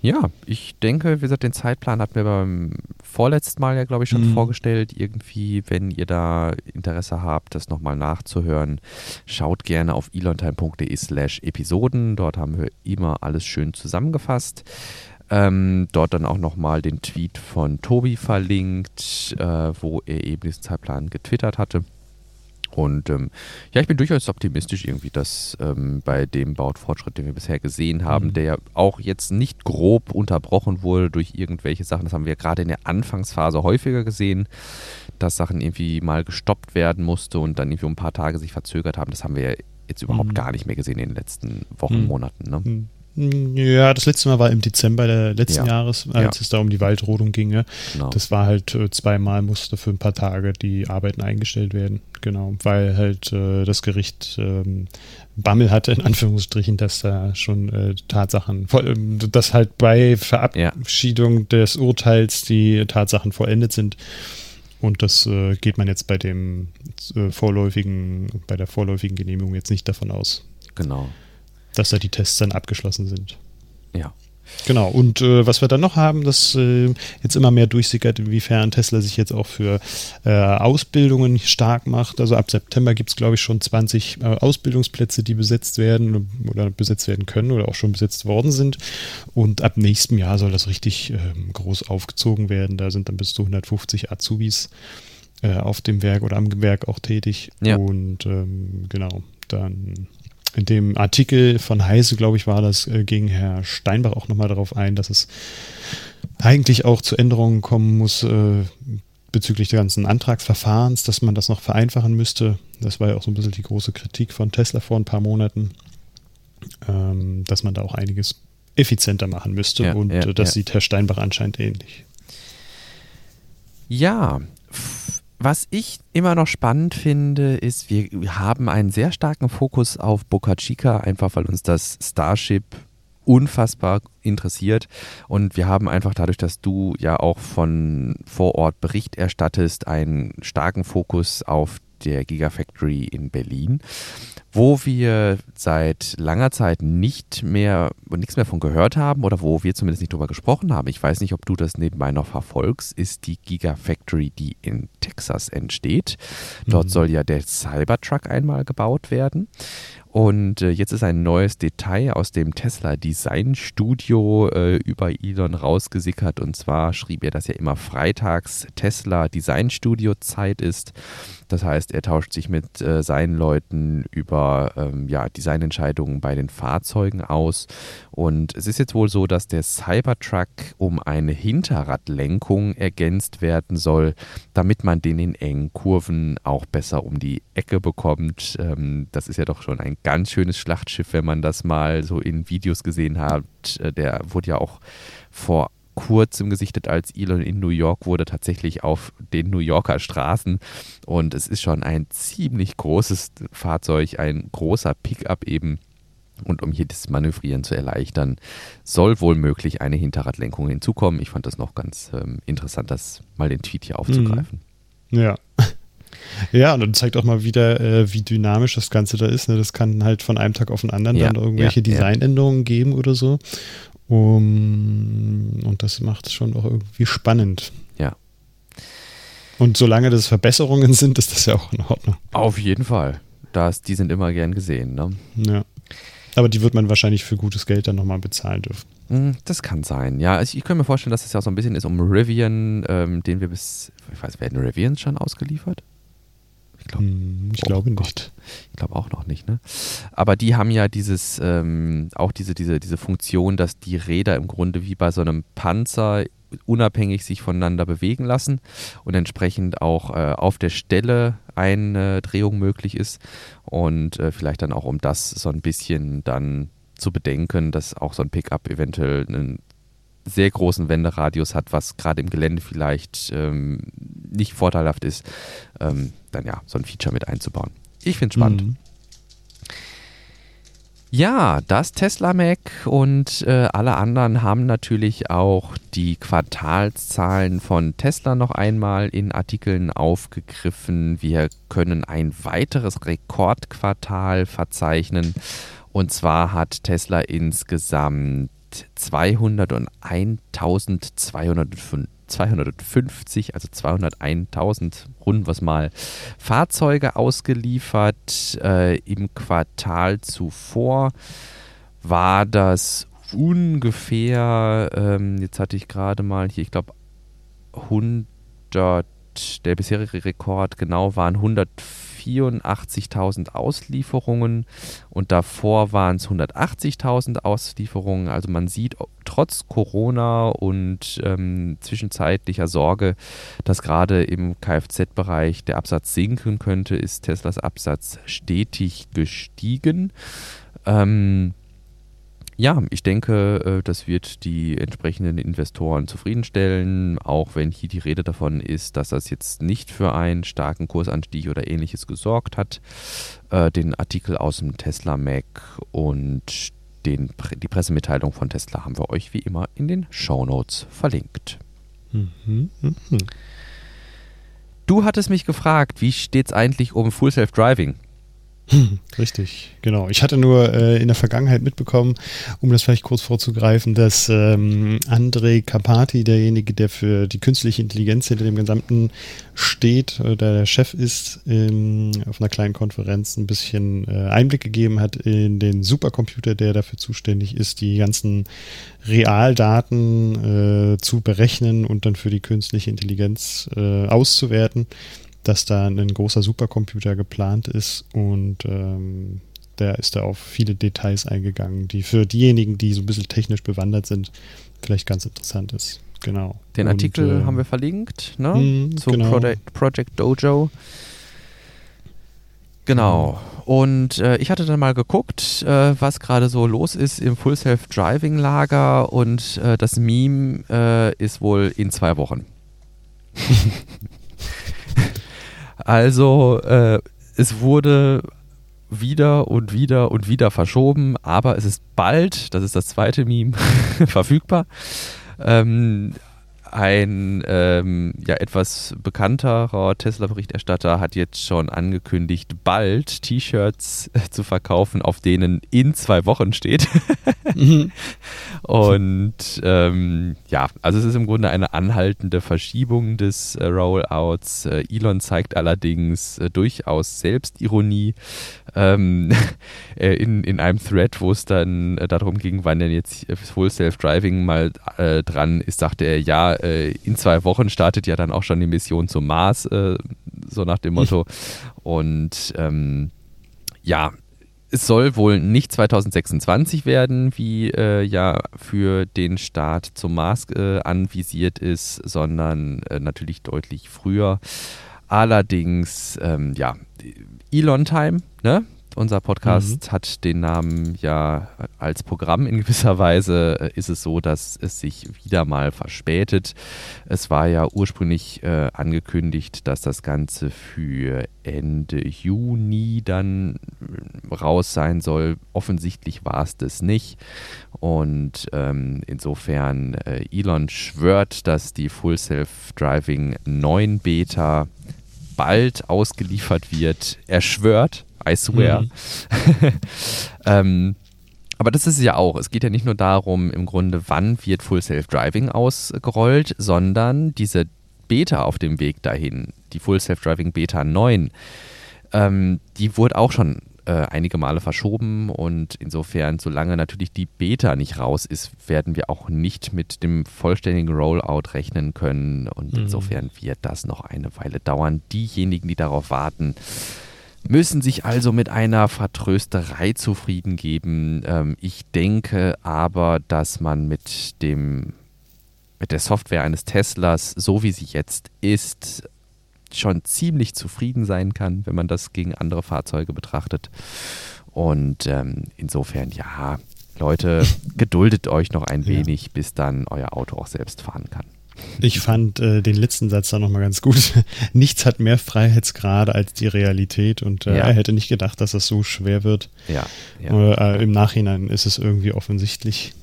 Ja, ich denke, wie gesagt, den Zeitplan hatten wir beim vorletzten Mal ja, glaube ich, schon mhm. vorgestellt. Irgendwie, wenn ihr da Interesse habt, das nochmal nachzuhören, schaut gerne auf elontime.de slash Episoden. Dort haben wir immer alles schön zusammengefasst. Ähm, dort dann auch nochmal den Tweet von Tobi verlinkt, äh, wo er eben diesen Zeitplan getwittert hatte. Und ähm, ja, ich bin durchaus optimistisch irgendwie, dass ähm, bei dem Bautfortschritt, den wir bisher gesehen haben, mhm. der ja auch jetzt nicht grob unterbrochen wurde durch irgendwelche Sachen, das haben wir gerade in der Anfangsphase häufiger gesehen, dass Sachen irgendwie mal gestoppt werden musste und dann irgendwie um ein paar Tage sich verzögert haben. Das haben wir ja jetzt überhaupt mhm. gar nicht mehr gesehen in den letzten Wochen, mhm. Monaten. Ne? Ja, das letzte Mal war im Dezember der letzten Ja. Jahres, als Ja. es da um die Waldrodung ging. Ja. Genau. Das war halt äh, zweimal musste für ein paar Tage die Arbeiten eingestellt werden. Genau, weil halt äh, das Gericht ähm, Bammel hatte, in Anführungsstrichen, dass da schon äh, Tatsachen, ähm, dass halt bei Verabschiedung des Urteils die Tatsachen vollendet sind. Und das äh, geht man jetzt bei dem äh, vorläufigen, bei der vorläufigen Genehmigung jetzt nicht davon aus, genau. Dass da die Tests dann abgeschlossen sind. Ja. Genau, und äh, was wir dann noch haben, das äh, jetzt immer mehr durchsickert, inwiefern Tesla sich jetzt auch für äh, Ausbildungen stark macht. Also ab September gibt es, glaube ich, schon 20 äh, Ausbildungsplätze, die besetzt werden oder besetzt werden können oder auch schon besetzt worden sind. Und ab nächstem Jahr soll das richtig ähm, groß aufgezogen werden. Da sind dann bis zu 150 Azubis äh, auf dem Werk oder am Werk auch tätig. Ja. Und ähm, genau, dann in dem Artikel von Heise, glaube ich, war das, äh, ging Herr Steinbach auch nochmal darauf ein, dass es eigentlich auch zu Änderungen kommen muss äh, bezüglich des ganzen Antragsverfahrens, dass man das noch vereinfachen müsste. Das war ja auch so ein bisschen die große Kritik von Tesla vor ein paar Monaten, ähm, dass man da auch einiges effizienter machen müsste. Ja, und ja, äh, das ja. sieht Herr Steinbach anscheinend ähnlich. Ja, was ich immer noch spannend finde, ist, wir haben einen sehr starken Fokus auf Boca Chica, einfach weil uns das Starship unfassbar interessiert. Und wir haben einfach dadurch, dass du ja auch von vor Ort Bericht erstattest, einen starken Fokus auf der Gigafactory in Berlin, wo wir seit langer Zeit nicht mehr nichts mehr von gehört haben oder wo wir zumindest nicht drüber gesprochen haben. Ich weiß nicht, ob du das nebenbei noch verfolgst, ist die Gigafactory, die in Texas entsteht. Dort Mhm. soll ja der Cybertruck einmal gebaut werden. Und äh, jetzt ist ein neues Detail aus dem Tesla Design Studio äh, über Elon rausgesickert. Und zwar schrieb er, dass ja immer freitags Tesla Design Studio Zeit ist. Das heißt, er tauscht sich mit äh, seinen Leuten über ähm, ja, Designentscheidungen bei den Fahrzeugen aus. Und es ist jetzt wohl so, dass der Cybertruck um eine Hinterradlenkung ergänzt werden soll, damit man den in engen Kurven auch besser um die Ecke bekommt. Ähm, das ist ja doch schon ein ganz schönes Schlachtschiff, wenn man das mal so in Videos gesehen hat. Äh, Der wurde ja auch vor kurzem gesichtet, als Elon in New York wurde, tatsächlich auf den New Yorker Straßen. Und es ist schon ein ziemlich großes Fahrzeug, ein großer Pickup eben. Und um hier das Manövrieren zu erleichtern, soll wohl möglich eine Hinterradlenkung hinzukommen. Ich fand das noch ganz ähm, interessant, das mal den Tweet hier aufzugreifen. Ja. Ja, und dann zeigt auch mal wieder, äh, wie dynamisch das Ganze da ist. Ne? Das kann halt von einem Tag auf den anderen Ja, dann irgendwelche ja. Designänderungen geben oder so. Um, und das macht es schon auch irgendwie spannend. Ja. Und solange das Verbesserungen sind, ist das ja auch in Ordnung. Auf jeden Fall. Das, die sind immer gern gesehen. Ne? Ja. Aber die wird man wahrscheinlich für gutes Geld dann nochmal bezahlen dürfen. Hm, Das kann sein. Ja, ich, ich könnte mir vorstellen, dass es ja auch so ein bisschen ist um Rivian, ähm, den wir bis, ich weiß, werden Rivians schon ausgeliefert? Ich glaube, Hm, ich Oh glaube Gott. nicht. Ich glaube auch noch nicht, ne? Aber die haben ja dieses, ähm, auch diese, diese, diese Funktion, dass die Räder im Grunde wie bei so einem Panzer unabhängig sich voneinander bewegen lassen und entsprechend auch äh, auf der Stelle eine Drehung möglich ist. Und äh, vielleicht dann auch um das so ein bisschen dann zu bedenken, dass auch so ein Pickup eventuell einen sehr großen Wenderadius hat, was gerade im Gelände vielleicht ähm, nicht vorteilhaft ist, ähm, dann ja, so ein Feature mit einzubauen. Ich finde es spannend. Mhm. Ja, das Tesla Mac und äh, alle anderen haben natürlich auch die Quartalszahlen von Tesla noch einmal in Artikeln aufgegriffen. Wir können ein weiteres Rekordquartal verzeichnen. Und zwar hat Tesla insgesamt 201.205 250, also 201.000, runden es mal, Fahrzeuge ausgeliefert. Äh, Im Quartal zuvor war das ungefähr, ähm, jetzt hatte ich gerade mal hier, ich glaube 100, der bisherige Rekord genau waren 184.000 Auslieferungen und davor waren es 180.000 Auslieferungen. Also man sieht trotz Corona und ähm, zwischenzeitlicher Sorge, dass gerade im Kfz-Bereich der Absatz sinken könnte, ist Teslas Absatz stetig gestiegen. Ähm, ja, ich denke, äh, das wird die entsprechenden Investoren zufriedenstellen, auch wenn hier die Rede davon ist, dass das jetzt nicht für einen starken Kursanstieg oder ähnliches gesorgt hat. Äh, den Artikel aus dem Tesla Mac und den, die Pressemitteilung von Tesla haben wir euch wie immer in den Show Notes verlinkt. Mhm, mh. Du hattest mich gefragt, wie steht es eigentlich um Full Self Driving? *laughs* Richtig, genau. Ich hatte nur äh, in der Vergangenheit mitbekommen, um das vielleicht kurz vorzugreifen, dass ähm, André Capati, derjenige, der für die künstliche Intelligenz hinter dem Gesamten steht oder der Chef ist, ähm, auf einer kleinen Konferenz ein bisschen äh, Einblick gegeben hat in den Supercomputer, der dafür zuständig ist, die ganzen Realdaten äh, zu berechnen und dann für die künstliche Intelligenz äh, auszuwerten dass da ein großer Supercomputer geplant ist und ähm, der ist da auf viele Details eingegangen, die für diejenigen, die so ein bisschen technisch bewandert sind, vielleicht ganz interessant ist. Genau. Den Artikel und, äh, haben wir verlinkt, ne? Mh, Zu genau. Project, Project Dojo. Genau. Und äh, ich hatte dann mal geguckt, äh, was gerade so los ist im Full Self Driving Lager und äh, das Meme äh, ist wohl in zwei Wochen. *laughs* Also äh, es wurde wieder und wieder und wieder verschoben, aber es ist bald, das ist das zweite Meme, *laughs* verfügbar. Ähm, ein ähm, ja, etwas bekannterer Tesla-Berichterstatter hat jetzt schon angekündigt, bald T-Shirts äh, zu verkaufen, auf denen in zwei Wochen steht. mhm. *laughs* Und ähm, ja, also es ist im Grunde eine anhaltende Verschiebung des äh, Rollouts. Äh, Elon zeigt allerdings äh, durchaus Selbstironie ähm, *laughs* äh, in, in einem Thread, wo es dann äh, darum ging, wann denn jetzt Full Self-Driving mal dran ist, sagte er, ja, äh, in zwei Wochen startet ja dann auch schon die Mission zum Mars, äh, so nach dem Motto. *laughs* Und ähm, ja, es soll wohl nicht 2026 werden, wie äh, ja für den Start zum Mars äh, anvisiert ist, sondern äh, natürlich deutlich früher. Allerdings, ähm, ja, Elon Time, ne? Unser Podcast mhm. hat den Namen ja als Programm in gewisser Weise. Äh, ist es so, dass es sich wieder mal verspätet. Es war ja ursprünglich äh, angekündigt, dass das Ganze für Ende Juni dann äh, raus sein soll. Offensichtlich war es das nicht. Und ähm, insofern, äh, Elon schwört, dass die Full Self-Driving 9 Beta bald ausgeliefert wird. Er schwört, I swear. Mhm. *laughs* ähm, aber das ist es ja auch. Es geht ja nicht nur darum, im Grunde, wann wird Full Self-Driving ausgerollt, sondern diese Beta auf dem Weg dahin, die Full Self-Driving Beta 9, ähm, die wurde auch schon äh, einige Male verschoben und insofern, solange natürlich die Beta nicht raus ist, werden wir auch nicht mit dem vollständigen Rollout rechnen können und mhm. insofern wird das noch eine Weile dauern. Diejenigen, die darauf warten, müssen sich also mit einer Vertrösterei zufrieden geben. Ähm, ich denke aber, dass man mit dem mit der Software eines Teslas, so wie sie jetzt ist, schon ziemlich zufrieden sein kann, wenn man das gegen andere Fahrzeuge betrachtet. Und ähm, insofern, ja, Leute, *laughs* geduldet euch noch ein ja. wenig, bis dann euer Auto auch selbst fahren kann. Ich fand äh, den letzten Satz da nochmal ganz gut. *laughs* Nichts hat mehr Freiheitsgrade als die Realität und äh, ja. er hätte nicht gedacht, dass das so schwer wird. Ja. ja. Äh, Im Nachhinein ist es irgendwie offensichtlich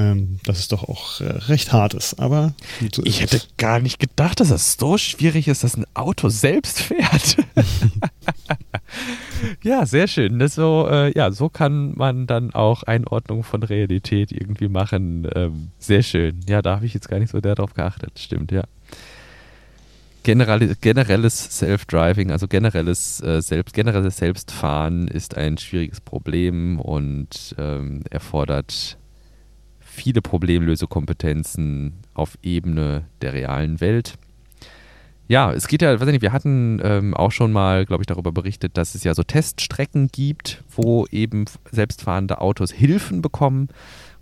ähm, dass es doch auch äh, recht hart ist. Aber so ich hätte es. gar nicht gedacht, dass das so schwierig ist, dass ein Auto selbst fährt. *laughs* ja, sehr schön. Das so, äh, ja, so kann man dann auch Einordnung von Realität irgendwie machen. Ähm, sehr schön. Ja, da habe ich jetzt gar nicht so darauf geachtet. Stimmt, ja. Generell, generelles Self-Driving, also generelles, äh, Selbst, generelles Selbstfahren ist ein schwieriges Problem und ähm, erfordert viele Problemlösekompetenzen auf Ebene der realen Welt. Ja, es geht ja, weiß ich nicht, wir hatten ähm, auch schon mal, glaube ich, darüber berichtet, dass es ja so Teststrecken gibt, wo eben selbstfahrende Autos Hilfen bekommen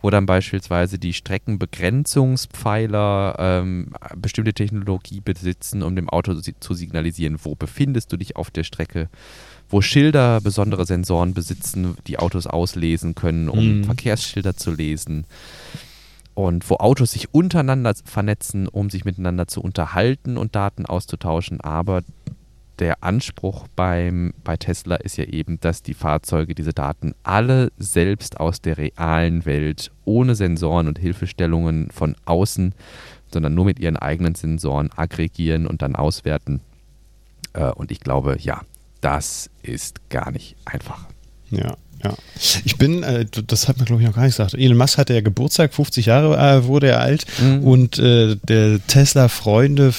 wo dann beispielsweise die Streckenbegrenzungspfeiler ähm, bestimmte Technologie besitzen, um dem Auto zu signalisieren, wo befindest du dich auf der Strecke, wo Schilder besondere Sensoren besitzen, die Autos auslesen können, um mhm. Verkehrsschilder zu lesen und wo Autos sich untereinander vernetzen, um sich miteinander zu unterhalten und Daten auszutauschen. Aber der Anspruch beim, bei Tesla ist ja eben, dass die Fahrzeuge diese Daten alle selbst aus der realen Welt ohne Sensoren und Hilfestellungen von außen, sondern nur mit ihren eigenen Sensoren aggregieren und dann auswerten. Äh, und ich glaube, ja, das ist gar nicht einfach. Ja, ja. Ich bin, äh, das hat man glaube ich noch gar nicht gesagt. Elon Musk hatte ja Geburtstag, 50 Jahre äh, wurde er alt mhm. und äh, der Tesla Freunde,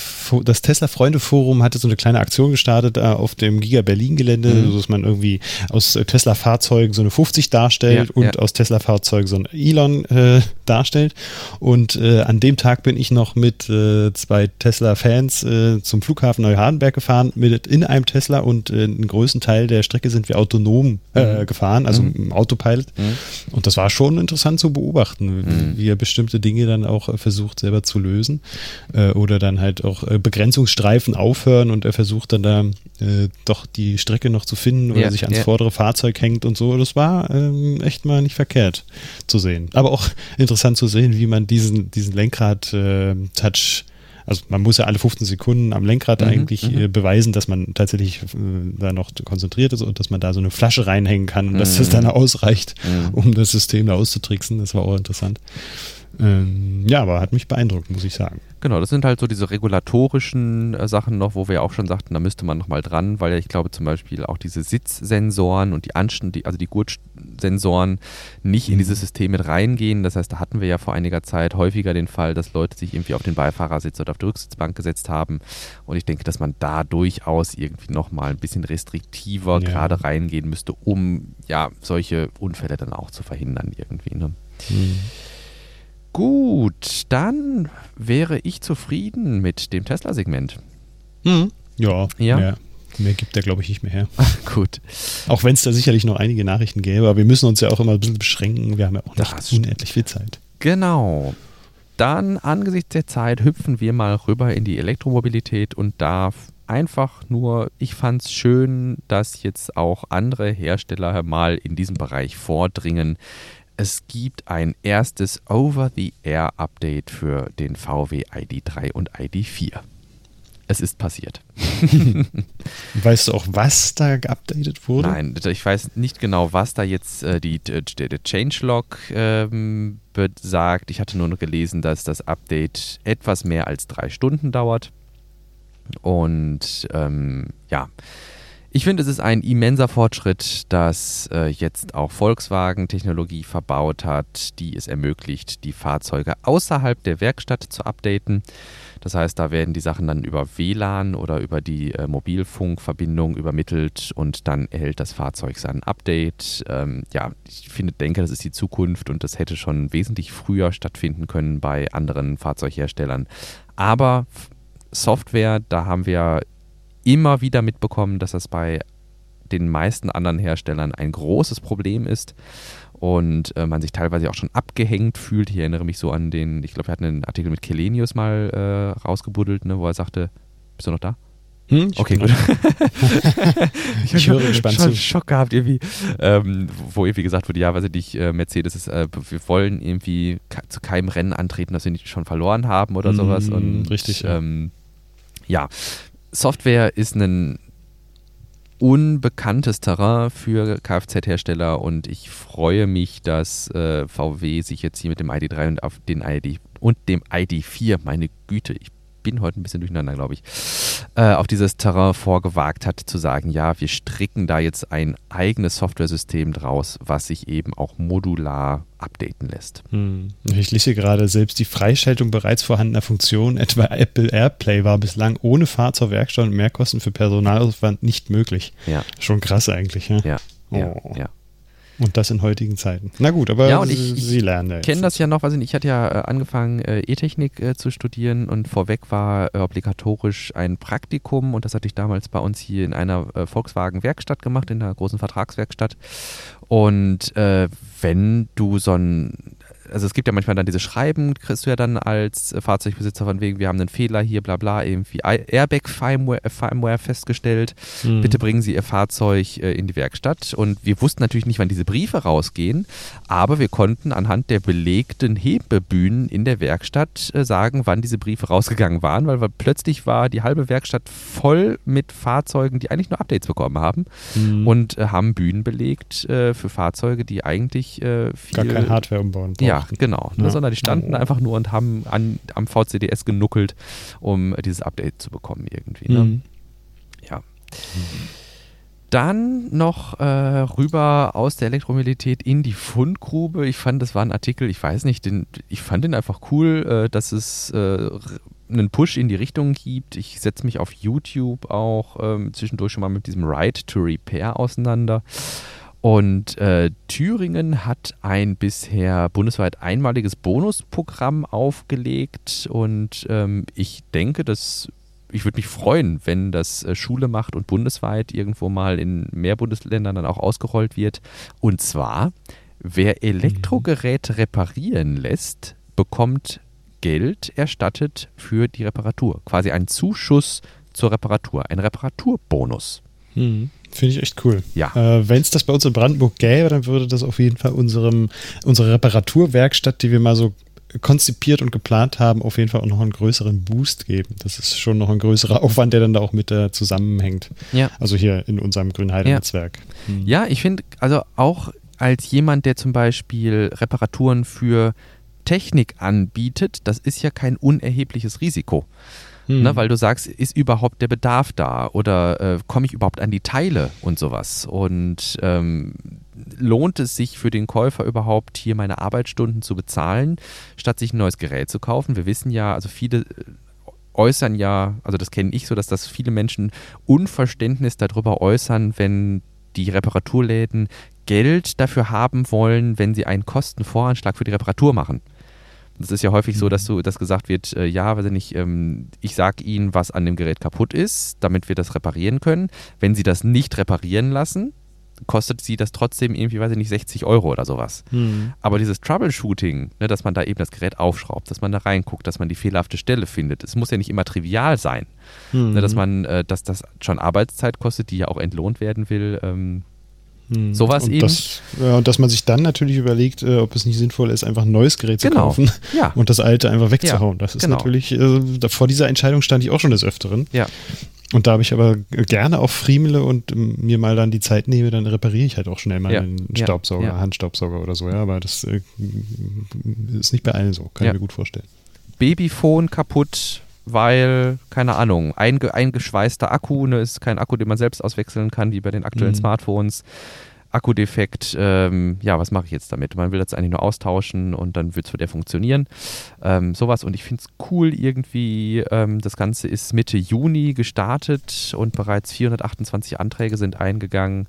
das Tesla Freunde Forum hatte so eine kleine Aktion gestartet äh, auf dem Giga Berlin Gelände, mhm. dass man irgendwie aus äh, Tesla Fahrzeugen so eine 50 darstellt ja, und ja. aus Tesla Fahrzeugen so ein Elon äh, darstellt. Und an dem Tag bin ich noch mit zwei Tesla Fans zum Flughafen Neuhardenberg gefahren, mit in einem Tesla und einen größten Teil der Strecke sind wir autonom mhm. gefahren also mhm. im Autopilot. Mhm. Und das war schon interessant zu beobachten, mhm. wie er bestimmte Dinge dann auch äh, versucht selber zu lösen. Äh, oder dann halt auch äh, Begrenzungsstreifen aufhören und er versucht dann da äh, doch die Strecke noch zu finden oder ja, sich ans ja. vordere Fahrzeug hängt und so. Das war ähm, echt mal nicht verkehrt zu sehen. Aber auch interessant zu sehen, wie man diesen, diesen Lenkrad-Touch äh, also man muss ja alle 15 Sekunden am Lenkrad mhm, eigentlich mhm. Äh, beweisen, dass man tatsächlich äh, da noch konzentriert ist und dass man da so eine Flasche reinhängen kann und dass das mhm. dann ausreicht, mhm. um das System da auszutricksen. Das war auch interessant. Ähm, ja, aber hat mich beeindruckt, muss ich sagen. Genau, das sind halt so diese regulatorischen äh, Sachen noch, wo wir auch schon sagten, da müsste man nochmal dran, weil ja ich glaube zum Beispiel auch diese Sitzsensoren und die Anschen, die, also die Gurtsensoren nicht in dieses System mit reingehen. Das heißt, da hatten wir ja vor einiger Zeit häufiger den Fall, dass Leute sich irgendwie auf den Beifahrersitz oder auf die Rücksitzbank gesetzt haben. Und ich denke, dass man da durchaus irgendwie nochmal ein bisschen restriktiver ja. gerade reingehen müsste, um ja solche Unfälle dann auch zu verhindern irgendwie. Ne? Mhm. Gut, dann wäre ich zufrieden mit dem Tesla-Segment. Hm. Ja, ja. Mehr, mehr gibt er, glaube ich, nicht mehr her. *laughs* Gut. Auch wenn es da sicherlich noch einige Nachrichten gäbe, aber wir müssen uns ja auch immer ein bisschen beschränken. Wir haben ja auch nicht das unendlich viel Zeit. Genau. Dann angesichts der Zeit hüpfen wir mal rüber in die Elektromobilität und da einfach nur, ich fand es schön, dass jetzt auch andere Hersteller mal in diesem Bereich vordringen es gibt ein erstes Over-the-Air-Update für den VW ID3 und ID4. Es ist passiert. *laughs* weißt du auch, was da geupdatet wurde? Nein, ich weiß nicht genau, was da jetzt äh, die, die, die Changelog ähm, besagt. Ich hatte nur noch gelesen, dass das Update etwas mehr als drei Stunden dauert. Und ähm, ja, ich finde, es ist ein immenser Fortschritt, dass äh, jetzt auch Volkswagen Technologie verbaut hat, die es ermöglicht, die Fahrzeuge außerhalb der Werkstatt zu updaten. Das heißt, da werden die Sachen dann über WLAN oder über die äh, Mobilfunkverbindung übermittelt und dann erhält das Fahrzeug sein Update. Ähm, ja, ich finde, denke, das ist die Zukunft und das hätte schon wesentlich früher stattfinden können bei anderen Fahrzeugherstellern. Aber Software, da haben wir immer wieder mitbekommen, dass das bei den meisten anderen Herstellern ein großes Problem ist und äh, man sich teilweise auch schon abgehängt fühlt. Ich erinnere mich so an den, ich glaube, wir hatten einen Artikel mit Kelenius mal äh, rausgebuddelt, ne, wo er sagte, bist du noch da? Hm, okay, gut. *laughs* ich, ich höre gespannt schon zu. Schock gehabt irgendwie, ähm, wo irgendwie gesagt wurde, ja, weiß ich nicht, äh, Mercedes ist, äh, wir wollen irgendwie zu keinem Rennen antreten, das wir nicht schon verloren haben oder sowas. Und, richtig. Ähm, ja, Software ist ein unbekanntes Terrain für Kfz-Hersteller und ich freue mich, dass äh, VW sich jetzt hier mit dem ID3 und den ID und dem ID4, meine Güte, ich bin heute ein bisschen durcheinander, glaube ich, äh, auf dieses Terrain vorgewagt hat, zu sagen, ja, wir stricken da jetzt ein eigenes Software-System draus, was sich eben auch modular updaten lässt. Hm. Ich lese gerade, selbst die Freischaltung bereits vorhandener Funktionen, etwa Apple AirPlay, war bislang ohne Fahrt zur Werkstatt und Mehrkosten für Personalaufwand nicht möglich. Ja. Schon krass eigentlich. Ja, ja. Oh. ja, ja. Und das in heutigen Zeiten. Na gut, aber ja, und ich, Sie lernen ja jetzt. Ich kenne das ja noch, weiß ich ich hatte ja äh, angefangen, äh, E-Technik äh, zu studieren und vorweg war obligatorisch ein Praktikum und das hatte ich damals bei uns hier in einer Volkswagen-Werkstatt gemacht, in einer großen Vertragswerkstatt. Und äh, wenn du so ein also es gibt ja manchmal dann diese Schreiben, kriegst du ja dann als äh, Fahrzeugbesitzer von wegen, wir haben einen Fehler hier, bla bla, irgendwie Airbag-Firmware äh, Firmware festgestellt, mhm. bitte bringen Sie Ihr Fahrzeug äh, in die Werkstatt. Und wir wussten natürlich nicht, wann diese Briefe rausgehen, aber wir konnten anhand der belegten Hebebühnen in der Werkstatt sagen, wann diese Briefe rausgegangen waren, weil, plötzlich war die halbe Werkstatt voll mit Fahrzeugen, die eigentlich nur Updates bekommen haben mhm. und haben Bühnen belegt für Fahrzeuge, die eigentlich viel, gar kein Hardware umbauen brauchten. Ja, genau. Ne, ja. Sondern die standen oh. einfach nur und haben an, am VCDS genuckelt, um dieses Update zu bekommen irgendwie. Ne? Mhm. Ja. Mhm. Dann noch äh, rüber aus der Elektromobilität in die Fundgrube. Ich fand, das war ein Artikel, ich weiß nicht, den, ich fand den einfach cool, äh, dass es äh, einen Push in die Richtung gibt. Ich setze mich auf YouTube auch ähm, zwischendurch schon mal mit diesem Right to Repair auseinander. Und äh, Thüringen hat ein bisher bundesweit einmaliges Bonusprogramm aufgelegt und ähm, ich denke, dass ich würde mich freuen, wenn das äh, Schule macht und bundesweit irgendwo mal in mehr Bundesländern dann auch ausgerollt wird. Und zwar, wer Elektrogeräte reparieren lässt, bekommt Geld erstattet für die Reparatur. Quasi ein Zuschuss zur Reparatur, ein Reparaturbonus. Mhm. Finde ich echt cool. Ja. Äh, Wenn es das bei uns in Brandenburg gäbe, dann würde das auf jeden Fall unserem, unsere Reparaturwerkstatt, die wir mal so konzipiert und geplant haben, auf jeden Fall auch noch einen größeren Boost geben. Das ist schon noch ein größerer Aufwand, der dann da auch mit äh, zusammenhängt. Ja. Also hier in unserem Grünheide-Netzwerk. Ja. Hm. ja, ich finde, also auch als jemand, der zum Beispiel Reparaturen für Technik anbietet, das ist ja kein unerhebliches Risiko. Hm. Ne, weil du sagst, ist überhaupt der Bedarf da oder äh, komme ich überhaupt an die Teile und sowas? Und ähm, lohnt es sich für den Käufer überhaupt, hier meine Arbeitsstunden zu bezahlen, statt sich ein neues Gerät zu kaufen? Wir wissen ja, also viele äh, äußern ja, also das kenne ich so, dass das viele Menschen Unverständnis darüber äußern, wenn die Reparaturläden Geld dafür haben wollen, wenn sie einen Kostenvoranschlag für die Reparatur machen. Das ist ja häufig so, dass, mhm. du, dass gesagt wird, äh, ja, weiß ich nicht, ähm, ich sage Ihnen, was an dem Gerät kaputt ist, damit wir das reparieren können. Wenn Sie das nicht reparieren lassen, kostet sie das trotzdem irgendwie, weiß ich nicht, 60 Euro oder sowas. Mhm. Aber dieses Troubleshooting, ne, dass man da eben das Gerät aufschraubt, dass man da reinguckt, dass man die fehlerhafte Stelle findet, es muss ja nicht immer trivial sein. Mhm. Ne, dass man, äh, dass das schon Arbeitszeit kostet, die ja auch entlohnt werden will. Ähm, hm. Sowas und eben. Das, ja, und dass man sich dann natürlich überlegt, äh, ob es nicht sinnvoll ist, einfach ein neues Gerät genau. zu kaufen ja. *laughs* und das alte einfach wegzuhauen. Ja, das ist genau. natürlich, äh, vor dieser Entscheidung stand ich auch schon des Öfteren. Ja. Und da habe ich aber gerne auch friemele und ähm, mir mal dann die Zeit nehme, dann repariere ich halt auch schnell mal ja. einen Staubsauger, ja. Handstaubsauger oder so. Ja, aber das äh, ist nicht bei allen so, kann ich mir gut vorstellen. Babyphone kaputt, weil, keine Ahnung, einge eingeschweißter Akku, ne, ist kein Akku, den man selbst auswechseln kann, wie bei den aktuellen mhm. Smartphones. Akkudefekt, ähm, ja, was mache ich jetzt damit? Man will das eigentlich nur austauschen und dann wird es für der funktionieren. Ähm, sowas und ich finde es cool irgendwie. Ähm, das Ganze ist Mitte Juni gestartet und bereits 428 Anträge sind eingegangen,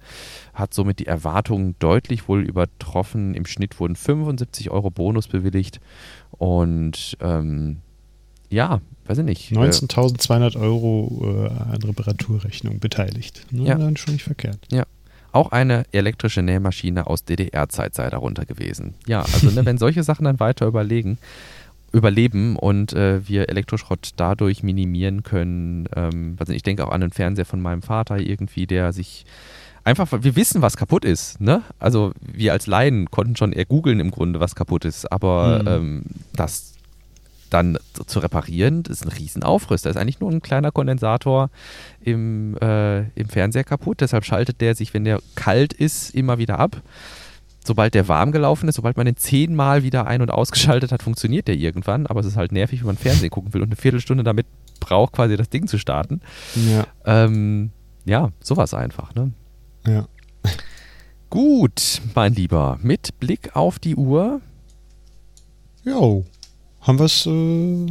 hat somit die Erwartungen deutlich wohl übertroffen. Im Schnitt wurden 75 Euro Bonus bewilligt und ähm, ja, weiß ich nicht. 19.200 Euro äh, an Reparaturrechnung beteiligt. Ne? Ja. Dann schon nicht verkehrt. Ja. Auch eine elektrische Nähmaschine aus DDR-Zeit sei darunter gewesen. Ja, also ne, wenn *laughs* solche Sachen dann weiter überlegen, überleben und äh, wir Elektroschrott dadurch minimieren können. Ähm, also ich denke auch an den Fernseher von meinem Vater irgendwie, der sich einfach, wir wissen, was kaputt ist. Ne? Also wir als Laien konnten schon eher googeln im Grunde, was kaputt ist, aber mhm. ähm, das dann zu reparieren, das ist ein Riesenaufriss. Da ist eigentlich nur ein kleiner Kondensator im, äh, im Fernseher kaputt. Deshalb schaltet der sich, wenn der kalt ist, immer wieder ab. Sobald der warm gelaufen ist, sobald man den zehnmal wieder ein- und ausgeschaltet hat, funktioniert der irgendwann. Aber es ist halt nervig, wenn man Fernsehen gucken will und eine Viertelstunde damit braucht, quasi das Ding zu starten. Ja, ähm, ja sowas einfach. Ne? Ja. Gut, mein Lieber, mit Blick auf die Uhr. Jo haben wir es äh,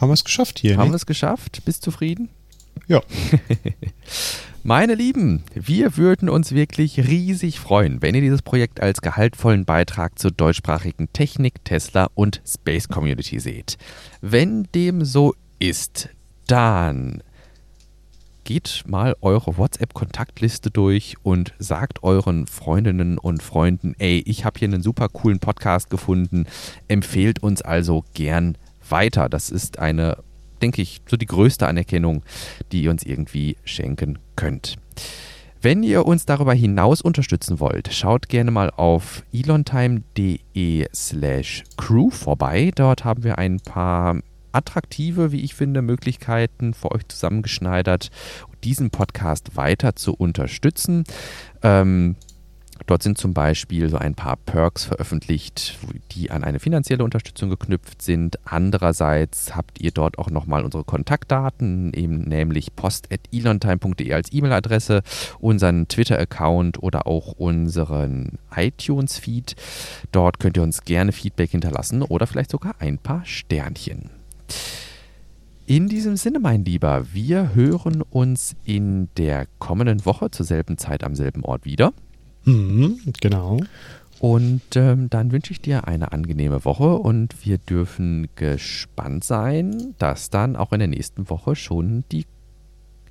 haben geschafft hier. Haben ne? wir es geschafft? Bist zufrieden? Ja. *laughs* Meine Lieben, wir würden uns wirklich riesig freuen, wenn ihr dieses Projekt als gehaltvollen Beitrag zur deutschsprachigen Technik, Tesla und Space Community seht. Wenn dem so ist, dann geht mal eure WhatsApp-Kontaktliste durch und sagt euren Freundinnen und Freunden, ey, ich habe hier einen super coolen Podcast gefunden, empfehlt uns also gern weiter. Das ist eine, denke ich, so die größte Anerkennung, die ihr uns irgendwie schenken könnt. Wenn ihr uns darüber hinaus unterstützen wollt, schaut gerne mal auf elontime.de slash crew vorbei. Dort haben wir ein paar attraktive, wie ich finde, Möglichkeiten für euch zusammengeschneidert, diesen Podcast weiter zu unterstützen. Ähm, Dort sind zum Beispiel so ein paar Perks veröffentlicht, die an eine finanzielle Unterstützung geknüpft sind. Andererseits habt ihr dort auch nochmal unsere Kontaktdaten, eben nämlich post.elontime.de als E-Mail-Adresse, unseren Twitter-Account oder auch unseren iTunes-Feed. Dort könnt ihr uns gerne Feedback hinterlassen oder vielleicht sogar ein paar Sternchen. In diesem Sinne, mein Lieber, wir hören uns in der kommenden Woche zur selben Zeit am selben Ort wieder. Mhm, genau. Und ähm, dann wünsche ich dir eine angenehme Woche und wir dürfen gespannt sein, dass dann auch in der nächsten Woche schon die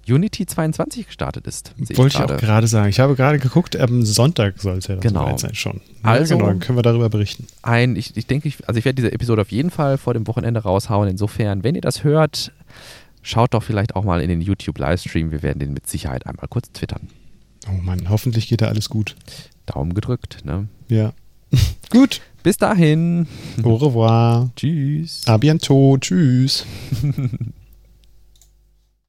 Unity 22 gestartet ist. Wollte ich, auch gerade sagen. Ich habe gerade geguckt, am Sonntag soll es ja genau. sein schon. Ja, also genau, können wir darüber berichten. Ein, ich, ich denke, ich, also ich werde diese Episode auf jeden Fall vor dem Wochenende raushauen. Insofern, wenn ihr das hört, schaut doch vielleicht auch mal in den YouTube-Livestream. Wir werden den mit Sicherheit einmal kurz twittern. Oh Mann, hoffentlich geht da alles gut. Daumen gedrückt, ne? Ja. *laughs* gut. Bis dahin. Au revoir. *laughs* Tschüss. A bientôt. Tschüss. *laughs*